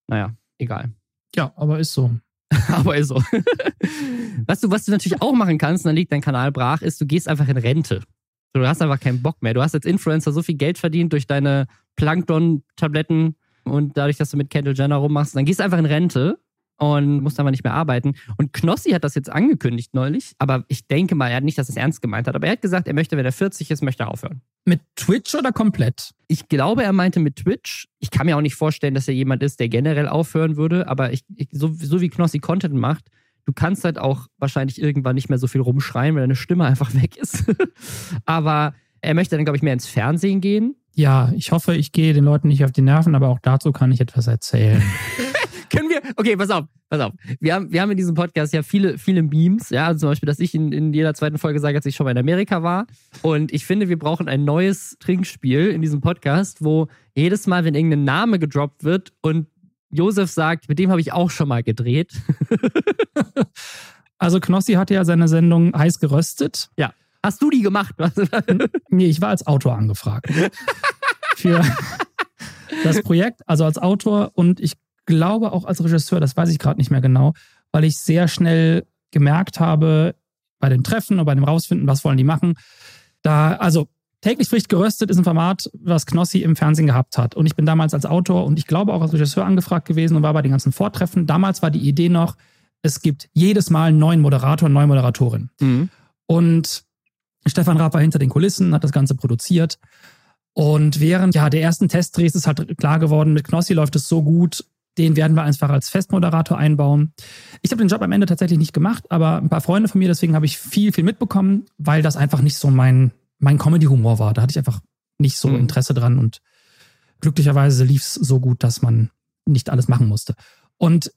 [SPEAKER 1] Naja, egal.
[SPEAKER 2] Ja, aber ist so.
[SPEAKER 1] aber ist so. was, du, was du natürlich auch machen kannst, und dann liegt dein Kanal brach, ist, du gehst einfach in Rente. Du hast einfach keinen Bock mehr. Du hast als Influencer so viel Geld verdient durch deine Plankton-Tabletten und dadurch, dass du mit Kendall Jenner rummachst. Dann gehst du einfach in Rente und musste aber nicht mehr arbeiten. Und Knossi hat das jetzt angekündigt neulich, aber ich denke mal, er hat nicht, dass er es ernst gemeint hat, aber er hat gesagt, er möchte, wenn er 40 ist, möchte er aufhören.
[SPEAKER 2] Mit Twitch oder komplett?
[SPEAKER 1] Ich glaube, er meinte mit Twitch. Ich kann mir auch nicht vorstellen, dass er jemand ist, der generell aufhören würde, aber ich, ich so, so wie Knossi Content macht, du kannst halt auch wahrscheinlich irgendwann nicht mehr so viel rumschreien, weil deine Stimme einfach weg ist. aber er möchte dann, glaube ich, mehr ins Fernsehen gehen.
[SPEAKER 2] Ja, ich hoffe, ich gehe den Leuten nicht auf die Nerven, aber auch dazu kann ich etwas erzählen.
[SPEAKER 1] Können wir, okay, pass auf, pass auf. Wir haben, wir haben in diesem Podcast ja viele, viele Memes, ja, also zum Beispiel, dass ich in, in jeder zweiten Folge sage, dass ich schon mal in Amerika war. Und ich finde, wir brauchen ein neues Trinkspiel in diesem Podcast, wo jedes Mal, wenn irgendein Name gedroppt wird und Josef sagt, mit dem habe ich auch schon mal gedreht.
[SPEAKER 2] also Knossi hatte ja seine Sendung heiß geröstet.
[SPEAKER 1] Ja. Hast du die gemacht?
[SPEAKER 2] nee, ich war als Autor angefragt. Für das Projekt, also als Autor und ich glaube auch als Regisseur, das weiß ich gerade nicht mehr genau, weil ich sehr schnell gemerkt habe, bei den Treffen und bei dem Rausfinden, was wollen die machen. Da, also täglich frisch geröstet ist ein Format, was Knossi im Fernsehen gehabt hat. Und ich bin damals als Autor und ich glaube auch als Regisseur angefragt gewesen und war bei den ganzen Vortreffen. Damals war die Idee noch, es gibt jedes Mal einen neuen Moderator, eine neue Moderatorin. Mhm. Und Stefan Raab war hinter den Kulissen, hat das Ganze produziert. Und während ja der ersten Testdrehs ist halt klar geworden, mit Knossi läuft es so gut, den werden wir einfach als Festmoderator einbauen. Ich habe den Job am Ende tatsächlich nicht gemacht, aber ein paar Freunde von mir, deswegen habe ich viel, viel mitbekommen, weil das einfach nicht so mein, mein Comedy-Humor war. Da hatte ich einfach nicht so mhm. Interesse dran und glücklicherweise lief es so gut, dass man nicht alles machen musste. Und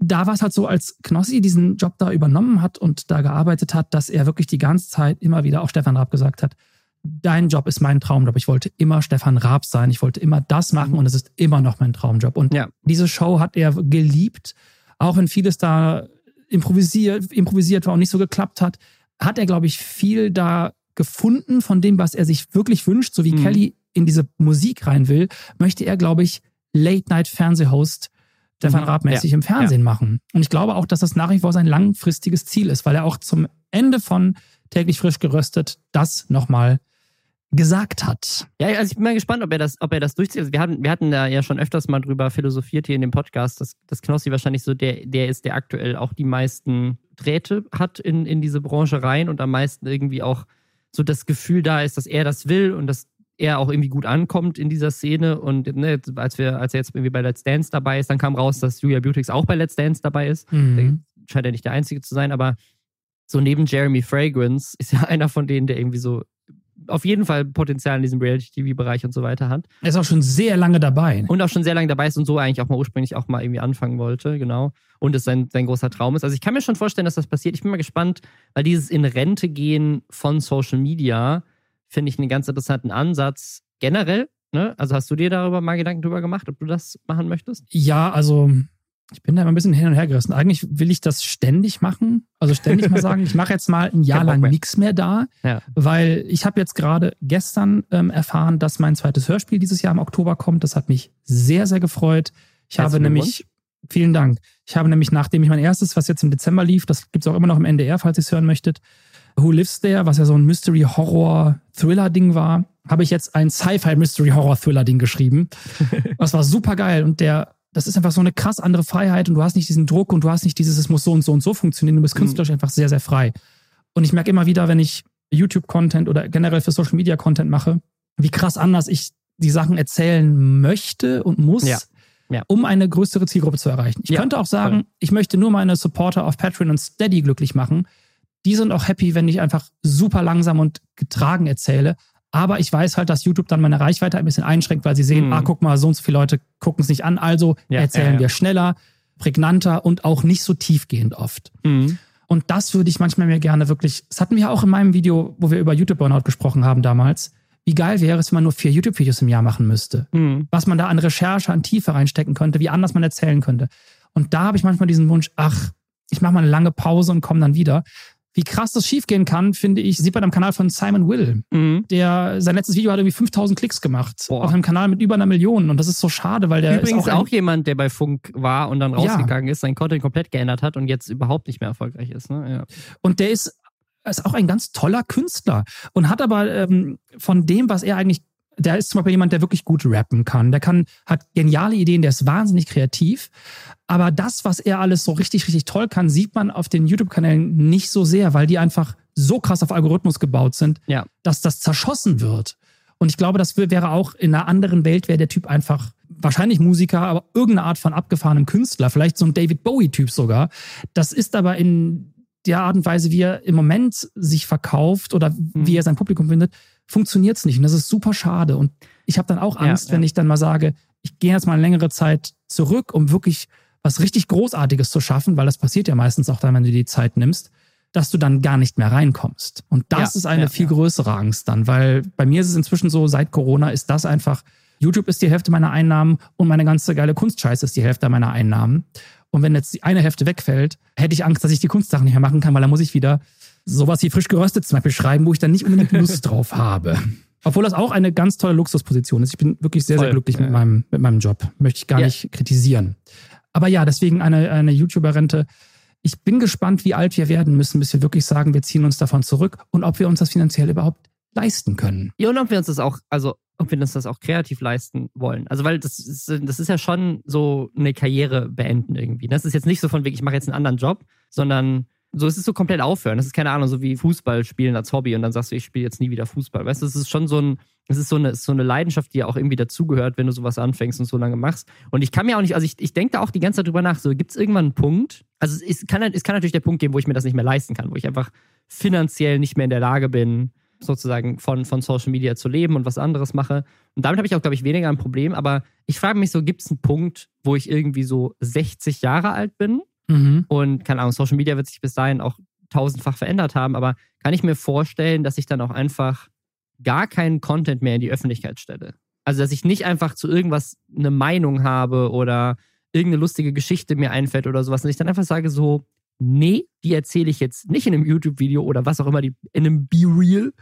[SPEAKER 2] da war es halt so, als Knossi diesen Job da übernommen hat und da gearbeitet hat, dass er wirklich die ganze Zeit immer wieder, auch Stefan Raab gesagt hat, dein Job ist mein Traumjob. Ich wollte immer Stefan Raab sein. Ich wollte immer das machen mhm. und es ist immer noch mein Traumjob. Und ja. diese Show hat er geliebt, auch wenn vieles da improvisiert, improvisiert war und nicht so geklappt hat, hat er, glaube ich, viel da gefunden von dem, was er sich wirklich wünscht, so wie mhm. Kelly in diese Musik rein will, möchte er, glaube ich, Late-Night-Fernsehhost Stefan mhm. Raab-mäßig ja. im Fernsehen ja. machen. Und ich glaube auch, dass das nach wie vor sein langfristiges Ziel ist, weil er auch zum Ende von täglich frisch geröstet das nochmal gesagt hat.
[SPEAKER 1] Ja, also ich bin mal gespannt, ob er das, ob er das durchzieht. Also wir hatten, wir hatten da ja schon öfters mal drüber philosophiert hier in dem Podcast, dass, dass Knossi wahrscheinlich so der, der ist, der aktuell auch die meisten Drähte hat in, in diese Branche rein und am meisten irgendwie auch so das Gefühl da ist, dass er das will und dass er auch irgendwie gut ankommt in dieser Szene. Und ne, als wir, als er jetzt irgendwie bei Let's Dance dabei ist, dann kam raus, dass Julia Beautix auch bei Let's Dance dabei ist. Mhm. scheint ja nicht der Einzige zu sein, aber so neben Jeremy Fragrance ist ja einer von denen, der irgendwie so auf jeden Fall Potenzial in diesem Reality-TV-Bereich und so weiter hat.
[SPEAKER 2] Er ist auch schon sehr lange dabei.
[SPEAKER 1] Und auch schon sehr lange dabei ist und so eigentlich auch mal ursprünglich auch mal irgendwie anfangen wollte, genau. Und es sein, sein großer Traum ist. Also ich kann mir schon vorstellen, dass das passiert. Ich bin mal gespannt, weil dieses in Rente gehen von Social Media finde ich einen ganz interessanten Ansatz generell. Ne? Also hast du dir darüber mal Gedanken drüber gemacht, ob du das machen möchtest?
[SPEAKER 2] Ja, also ich bin da immer ein bisschen hin und her gerissen. Eigentlich will ich das ständig machen. Also ständig mal sagen, ich mache jetzt mal ein Jahr lang nichts mehr da, ja. weil ich habe jetzt gerade gestern ähm, erfahren, dass mein zweites Hörspiel dieses Jahr im Oktober kommt. Das hat mich sehr, sehr gefreut. Ich Herzlich habe nämlich, vielen Dank, ich habe nämlich, nachdem ich mein erstes, was jetzt im Dezember lief, das gibt's auch immer noch im NDR, falls ihr es hören möchtet, Who Lives There, was ja so ein Mystery-Horror-Thriller-Ding war, habe ich jetzt ein Sci-Fi-Mystery-Horror-Thriller-Ding geschrieben. Das war super geil und der das ist einfach so eine krass andere Freiheit und du hast nicht diesen Druck und du hast nicht dieses, es muss so und so und so funktionieren. Du bist mhm. künstlerisch einfach sehr, sehr frei. Und ich merke immer wieder, wenn ich YouTube-Content oder generell für Social-Media-Content mache, wie krass anders ich die Sachen erzählen möchte und muss, ja. Ja. um eine größere Zielgruppe zu erreichen. Ich ja, könnte auch sagen, voll. ich möchte nur meine Supporter auf Patreon und Steady glücklich machen. Die sind auch happy, wenn ich einfach super langsam und getragen erzähle. Aber ich weiß halt, dass YouTube dann meine Reichweite ein bisschen einschränkt, weil sie sehen, mhm. ah, guck mal, so und so viele Leute gucken es nicht an. Also ja, erzählen ja, wir schneller, prägnanter und auch nicht so tiefgehend oft. Mhm. Und das würde ich manchmal mir gerne wirklich, das hatten wir auch in meinem Video, wo wir über YouTube Burnout gesprochen haben damals. Wie geil wäre es, wenn man nur vier YouTube-Videos im Jahr machen müsste? Mhm. Was man da an Recherche, an Tiefe reinstecken könnte, wie anders man erzählen könnte. Und da habe ich manchmal diesen Wunsch, ach, ich mache mal eine lange Pause und komme dann wieder wie krass das schiefgehen kann, finde ich, sieht man am Kanal von Simon Will. Mhm. Der, sein letztes Video hat irgendwie 5000 Klicks gemacht. Boah. Auf einem Kanal mit über einer Million. Und das ist so schade, weil der
[SPEAKER 1] Übrigens
[SPEAKER 2] ist
[SPEAKER 1] auch, auch jemand, der bei Funk war und dann rausgegangen ja. ist, sein Content komplett geändert hat und jetzt überhaupt nicht mehr erfolgreich ist. Ne? Ja.
[SPEAKER 2] Und der ist ist auch ein ganz toller Künstler und hat aber ähm, von dem, was er eigentlich der ist zum Beispiel jemand, der wirklich gut rappen kann. Der kann, hat geniale Ideen, der ist wahnsinnig kreativ. Aber das, was er alles so richtig, richtig toll kann, sieht man auf den YouTube-Kanälen nicht so sehr, weil die einfach so krass auf Algorithmus gebaut sind, ja. dass das zerschossen wird. Und ich glaube, das wäre auch in einer anderen Welt, wäre der Typ einfach wahrscheinlich Musiker, aber irgendeine Art von abgefahrenem Künstler, vielleicht so ein David Bowie-Typ sogar. Das ist aber in der Art und Weise, wie er im Moment sich verkauft oder mhm. wie er sein Publikum findet, funktioniert es nicht. Und das ist super schade. Und ich habe dann auch Angst, ja, ja. wenn ich dann mal sage, ich gehe jetzt mal eine längere Zeit zurück, um wirklich was richtig Großartiges zu schaffen, weil das passiert ja meistens auch dann, wenn du die Zeit nimmst, dass du dann gar nicht mehr reinkommst. Und das ja, ist eine viel größere Angst dann, weil bei mir ist es inzwischen so, seit Corona ist das einfach, YouTube ist die Hälfte meiner Einnahmen und meine ganze geile Kunstscheiße ist die Hälfte meiner Einnahmen. Und wenn jetzt die eine Hälfte wegfällt, hätte ich Angst, dass ich die Kunstsachen nicht mehr machen kann, weil dann muss ich wieder sowas wie frisch geröstet zum Beispiel schreiben, wo ich dann nicht unbedingt Lust drauf habe. Obwohl das auch eine ganz tolle Luxusposition ist. Ich bin wirklich sehr, Voll, sehr glücklich ja. mit, meinem, mit meinem Job. Möchte ich gar ja. nicht kritisieren. Aber ja, deswegen eine, eine YouTuber-Rente. ich bin gespannt, wie alt wir werden müssen, bis wir wirklich sagen, wir ziehen uns davon zurück und ob wir uns das finanziell überhaupt leisten können.
[SPEAKER 1] Ja, und ob wir uns das auch, also ob wir uns das auch kreativ leisten wollen. Also, weil das ist, das ist ja schon so eine Karriere beenden irgendwie. Das ist jetzt nicht so von wegen, ich mache jetzt einen anderen Job, sondern so es ist so komplett aufhören. Das ist keine Ahnung, so wie Fußball spielen als Hobby und dann sagst du, ich spiele jetzt nie wieder Fußball. Weißt du, es ist schon so ein, es ist so eine, so eine Leidenschaft, die ja auch irgendwie dazugehört, wenn du sowas anfängst und so lange machst. Und ich kann mir auch nicht, also ich, ich denke da auch die ganze Zeit drüber nach, so gibt es irgendwann einen Punkt, also es kann, es kann natürlich der Punkt geben, wo ich mir das nicht mehr leisten kann, wo ich einfach finanziell nicht mehr in der Lage bin, sozusagen von, von Social Media zu leben und was anderes mache. Und damit habe ich auch, glaube ich, weniger ein Problem. Aber ich frage mich so, gibt es einen Punkt, wo ich irgendwie so 60 Jahre alt bin Mhm. Und keine Ahnung, Social Media wird sich bis dahin auch tausendfach verändert haben, aber kann ich mir vorstellen, dass ich dann auch einfach gar keinen Content mehr in die Öffentlichkeit stelle. Also, dass ich nicht einfach zu irgendwas eine Meinung habe oder irgendeine lustige Geschichte mir einfällt oder sowas, und ich dann einfach sage so, nee, die erzähle ich jetzt nicht in einem YouTube-Video oder was auch immer, die, in einem Be-Real,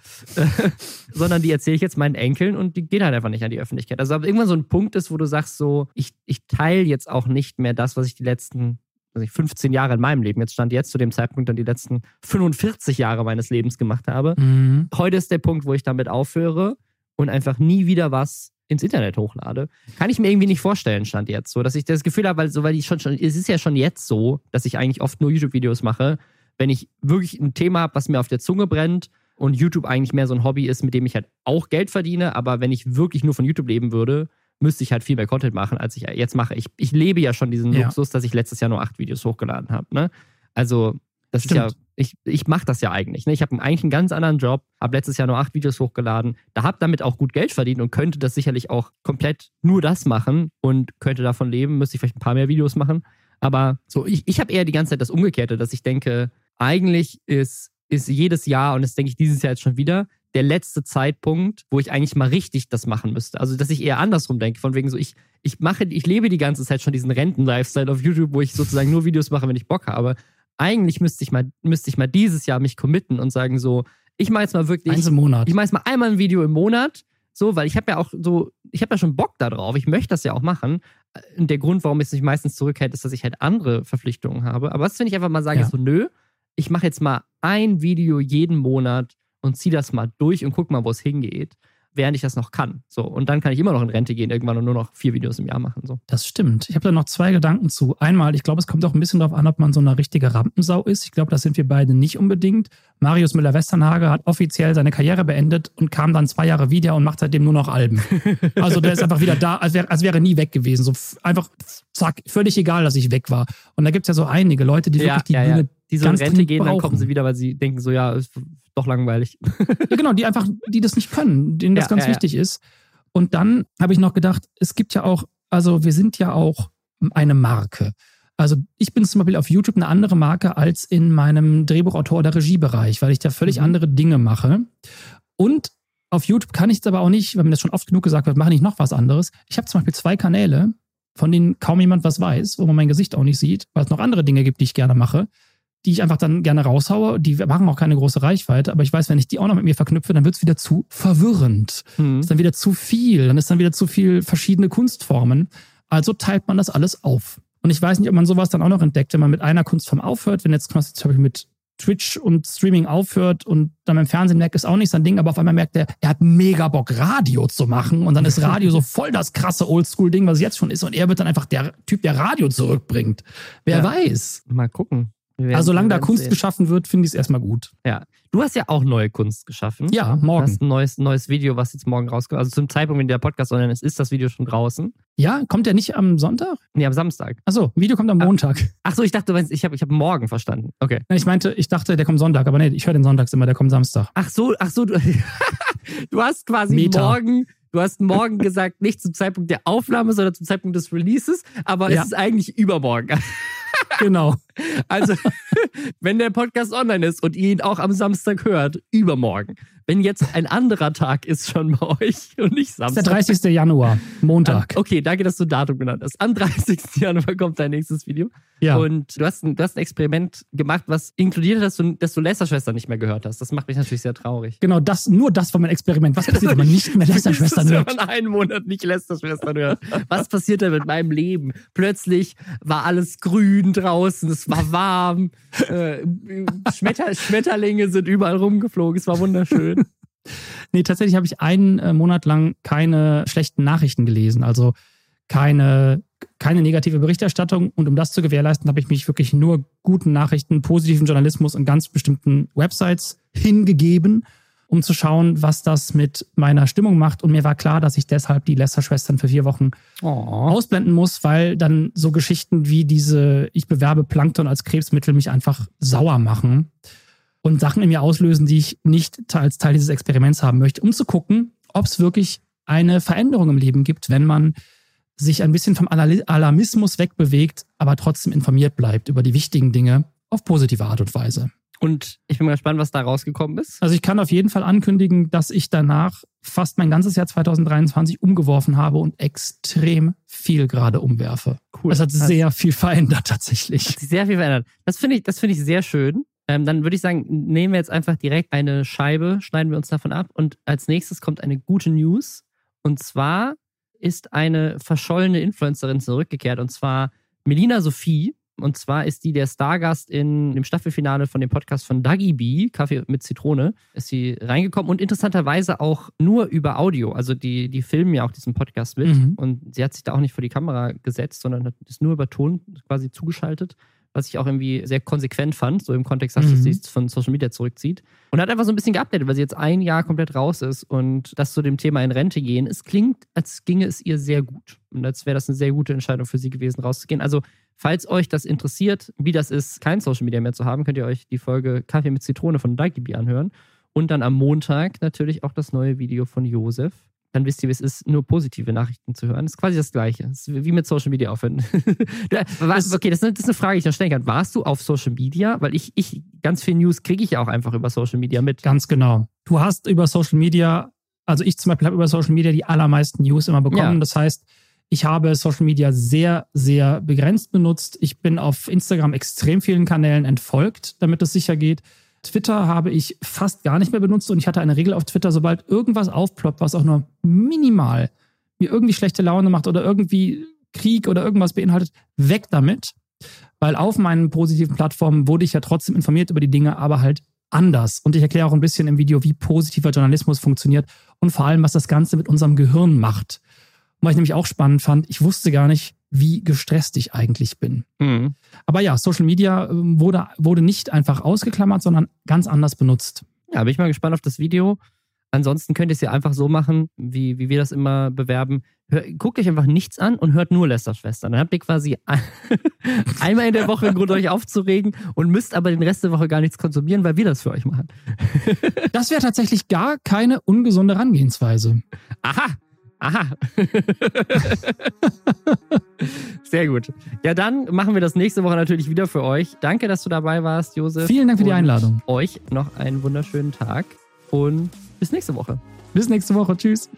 [SPEAKER 1] sondern die erzähle ich jetzt meinen Enkeln und die gehen halt einfach nicht an die Öffentlichkeit. Also, ob irgendwann so ein Punkt ist, wo du sagst so, ich, ich teile jetzt auch nicht mehr das, was ich die letzten weiß ich, 15 Jahre in meinem Leben, jetzt stand jetzt zu dem Zeitpunkt dann die letzten 45 Jahre meines Lebens gemacht habe. Mhm. Heute ist der Punkt, wo ich damit aufhöre und einfach nie wieder was ins Internet hochlade. Kann ich mir irgendwie nicht vorstellen, stand jetzt so, dass ich das Gefühl habe, weil, so, weil ich schon, schon, es ist ja schon jetzt so, dass ich eigentlich oft nur YouTube-Videos mache, wenn ich wirklich ein Thema habe, was mir auf der Zunge brennt und YouTube eigentlich mehr so ein Hobby ist, mit dem ich halt auch Geld verdiene, aber wenn ich wirklich nur von YouTube leben würde, müsste ich halt viel mehr Content machen, als ich jetzt mache. Ich, ich lebe ja schon diesen ja. Luxus, dass ich letztes Jahr nur acht Videos hochgeladen habe. Ne? Also, das Stimmt. ist ja, ich, ich mache das ja eigentlich. Ne? Ich habe eigentlich einen ganz anderen Job, habe letztes Jahr nur acht Videos hochgeladen, da habe damit auch gut Geld verdient und könnte das sicherlich auch komplett nur das machen und könnte davon leben, müsste ich vielleicht ein paar mehr Videos machen. Aber so, ich, ich habe eher die ganze Zeit das Umgekehrte, dass ich denke, eigentlich ist, ist jedes Jahr, und das denke ich dieses Jahr jetzt schon wieder, der letzte Zeitpunkt, wo ich eigentlich mal richtig das machen müsste. Also, dass ich eher andersrum denke, von wegen so, ich, ich mache, ich lebe die ganze Zeit schon diesen Renten-Lifestyle auf YouTube, wo ich sozusagen nur Videos mache, wenn ich Bock habe. Eigentlich müsste ich mal, müsste ich mal dieses Jahr mich committen und sagen so, ich mache jetzt mal wirklich.
[SPEAKER 2] Eins im Monat.
[SPEAKER 1] Ich mache jetzt mal einmal ein Video im Monat. So, weil ich habe ja auch so, ich habe ja schon Bock darauf. Ich möchte das ja auch machen. Und der Grund, warum es sich meistens zurückhält, ist, dass ich halt andere Verpflichtungen habe. Aber was, wenn ich einfach mal sage, ja. so, nö, ich mache jetzt mal ein Video jeden Monat und zieh das mal durch und guck mal, wo es hingeht, während ich das noch kann. So, und dann kann ich immer noch in Rente gehen irgendwann und nur noch vier Videos im Jahr machen. So.
[SPEAKER 2] Das stimmt. Ich habe da noch zwei Gedanken zu. Einmal, ich glaube, es kommt auch ein bisschen darauf an, ob man so eine richtige Rampensau ist. Ich glaube, das sind wir beide nicht unbedingt. Marius Müller-Westernhage hat offiziell seine Karriere beendet und kam dann zwei Jahre wieder und macht seitdem nur noch Alben. Also der ist einfach wieder da, als wäre, als wäre nie weg gewesen. So einfach, zack, völlig egal, dass ich weg war. Und da gibt es ja so einige Leute, die ja, wirklich die
[SPEAKER 1] ja, Bühne ja. Die so in Rente gehen, brauchen. dann kommen sie wieder, weil sie denken so, ja, ist doch langweilig.
[SPEAKER 2] ja, genau, die einfach, die das nicht können, denen das ja, ganz ja, wichtig ist. Und dann habe ich noch gedacht, es gibt ja auch, also wir sind ja auch eine Marke. Also ich bin zum Beispiel auf YouTube eine andere Marke als in meinem Drehbuchautor- oder Regiebereich, weil ich da völlig mhm. andere Dinge mache. Und auf YouTube kann ich es aber auch nicht, weil mir das schon oft genug gesagt wird, mache ich noch was anderes. Ich habe zum Beispiel zwei Kanäle, von denen kaum jemand was weiß, wo man mein Gesicht auch nicht sieht, weil es noch andere Dinge gibt, die ich gerne mache die ich einfach dann gerne raushaue. Die machen auch keine große Reichweite, aber ich weiß, wenn ich die auch noch mit mir verknüpfe, dann wird es wieder zu verwirrend. Mhm. Ist dann wieder zu viel, dann ist dann wieder zu viel verschiedene Kunstformen. Also teilt man das alles auf. Und ich weiß nicht, ob man sowas dann auch noch entdeckt, wenn man mit einer Kunstform aufhört, wenn jetzt zum Beispiel mit Twitch und Streaming aufhört und dann im Fernsehen merkt, ist auch nicht sein Ding, aber auf einmal merkt er, er hat mega Bock, Radio zu machen und dann ist Radio so voll das krasse Oldschool-Ding, was es jetzt schon ist und er wird dann einfach der Typ, der Radio zurückbringt. Wer ja. weiß.
[SPEAKER 1] Mal gucken.
[SPEAKER 2] Also solange da Kunst sehen. geschaffen wird, finde ich es erstmal gut.
[SPEAKER 1] Ja. Du hast ja auch neue Kunst geschaffen.
[SPEAKER 2] Ja, morgen. Du
[SPEAKER 1] hast ein neues, neues Video, was jetzt morgen rauskommt. Also zum Zeitpunkt, wenn der Podcast online ist, ist das Video schon draußen.
[SPEAKER 2] Ja, kommt der nicht am Sonntag?
[SPEAKER 1] Nee, am Samstag.
[SPEAKER 2] Achso, Video kommt am Montag.
[SPEAKER 1] Ach so, ich dachte, ich habe ich hab morgen verstanden. Okay.
[SPEAKER 2] Ich meinte, ich dachte, der kommt Sonntag, aber nee, ich höre den sonntags immer, der kommt Samstag.
[SPEAKER 1] Ach so, ach so, du, du hast quasi Meta. morgen Du hast morgen gesagt, nicht zum Zeitpunkt der Aufnahme, sondern zum Zeitpunkt des Releases, aber ja. es ist eigentlich übermorgen.
[SPEAKER 2] Genau.
[SPEAKER 1] Also, wenn der Podcast online ist und ihr ihn auch am Samstag hört, übermorgen. Wenn jetzt ein anderer Tag ist schon bei euch und nicht Samstag.
[SPEAKER 2] Das ist der 30. Januar, Montag.
[SPEAKER 1] Okay, danke, dass du Datum genannt hast. Am 30. Januar kommt dein nächstes Video. Ja. Und du hast, ein, du hast ein Experiment gemacht, was inkludiert hat, dass du, dass du Lästerschwestern nicht mehr gehört hast. Das macht mich natürlich sehr traurig.
[SPEAKER 2] Genau, das, nur das war mein Experiment. Was passiert, wenn man nicht mehr Lästerschwestern hört?
[SPEAKER 1] Wenn man einen Monat nicht Lästerschwestern hört. Was passiert da mit meinem Leben? Plötzlich war alles grün draußen, es es war warm. Äh, Schmetter, Schmetterlinge sind überall rumgeflogen. Es war wunderschön.
[SPEAKER 2] nee, tatsächlich habe ich einen äh, Monat lang keine schlechten Nachrichten gelesen. Also keine, keine negative Berichterstattung. Und um das zu gewährleisten, habe ich mich wirklich nur guten Nachrichten, positiven Journalismus und ganz bestimmten Websites hingegeben, um zu schauen, was das mit meiner Stimmung macht. Und mir war klar, dass ich deshalb die Lester-Schwestern für vier Wochen oh. ausblenden muss, weil dann so Geschichten wie diese, ich bewerbe Plankton als Krebsmittel mich einfach sauer machen und Sachen in mir auslösen, die ich nicht als Teil dieses Experiments haben möchte, um zu gucken, ob es wirklich eine Veränderung im Leben gibt, wenn man sich ein bisschen vom Alarmismus wegbewegt, aber trotzdem informiert bleibt über die wichtigen Dinge auf positive Art und Weise.
[SPEAKER 1] Und ich bin mal gespannt, was da rausgekommen ist.
[SPEAKER 2] Also ich kann auf jeden Fall ankündigen, dass ich danach fast mein ganzes Jahr 2023 umgeworfen habe und extrem viel gerade umwerfe. Cool. Das hat das sehr viel verändert tatsächlich. Hat
[SPEAKER 1] sich sehr viel verändert. Das finde ich, das finde ich sehr schön. Ähm, dann würde ich sagen, nehmen wir jetzt einfach direkt eine Scheibe, schneiden wir uns davon ab und als nächstes kommt eine gute News. Und zwar ist eine verschollene Influencerin zurückgekehrt und zwar Melina Sophie. Und zwar ist die der Stargast in dem Staffelfinale von dem Podcast von Dagi B, Kaffee mit Zitrone, ist sie reingekommen und interessanterweise auch nur über Audio. Also die, die filmen ja auch diesen Podcast mit mhm. und sie hat sich da auch nicht vor die Kamera gesetzt, sondern hat es nur über Ton quasi zugeschaltet was ich auch irgendwie sehr konsequent fand, so im Kontext, dass mhm. sie es von Social Media zurückzieht. Und hat einfach so ein bisschen geupdatet, weil sie jetzt ein Jahr komplett raus ist und das zu dem Thema in Rente gehen. Es klingt, als ginge es ihr sehr gut. Und als wäre das eine sehr gute Entscheidung für sie gewesen, rauszugehen. Also, falls euch das interessiert, wie das ist, kein Social Media mehr zu haben, könnt ihr euch die Folge Kaffee mit Zitrone von Daikibi anhören. Und dann am Montag natürlich auch das neue Video von Josef dann wisst ihr, wie es ist, nur positive Nachrichten zu hören. Das ist quasi das Gleiche. Das ist wie mit Social Media aufhören. okay, das ist eine Frage, die ich noch stellen kann. Warst du auf Social Media? Weil ich, ich ganz viel News kriege ich ja auch einfach über Social Media mit.
[SPEAKER 2] Ganz genau. Du hast über Social Media, also ich zum Beispiel habe über Social Media die allermeisten News immer bekommen. Ja. Das heißt, ich habe Social Media sehr, sehr begrenzt benutzt. Ich bin auf Instagram extrem vielen Kanälen entfolgt, damit es sicher geht. Twitter habe ich fast gar nicht mehr benutzt und ich hatte eine Regel auf Twitter, sobald irgendwas aufploppt, was auch nur minimal mir irgendwie schlechte Laune macht oder irgendwie Krieg oder irgendwas beinhaltet, weg damit. Weil auf meinen positiven Plattformen wurde ich ja trotzdem informiert über die Dinge, aber halt anders. Und ich erkläre auch ein bisschen im Video, wie positiver Journalismus funktioniert und vor allem, was das Ganze mit unserem Gehirn macht. Und was ich nämlich auch spannend fand, ich wusste gar nicht, wie gestresst ich eigentlich bin. Mhm. Aber ja, Social Media ähm, wurde, wurde nicht einfach ausgeklammert, sondern ganz anders benutzt.
[SPEAKER 1] Ja, bin ich mal gespannt auf das Video. Ansonsten könnt ihr es ja einfach so machen, wie, wie wir das immer bewerben. Hör, guckt euch einfach nichts an und hört nur Lester-Schwestern. Dann habt ihr quasi einmal in der Woche einen Grund, euch aufzuregen und müsst aber den Rest der Woche gar nichts konsumieren, weil wir das für euch machen.
[SPEAKER 2] das wäre tatsächlich gar keine ungesunde Herangehensweise.
[SPEAKER 1] Aha, Aha. Sehr gut. Ja, dann machen wir das nächste Woche natürlich wieder für euch. Danke, dass du dabei warst, Josef.
[SPEAKER 2] Vielen Dank für die Einladung.
[SPEAKER 1] Euch noch einen wunderschönen Tag und bis nächste Woche.
[SPEAKER 2] Bis nächste Woche. Tschüss.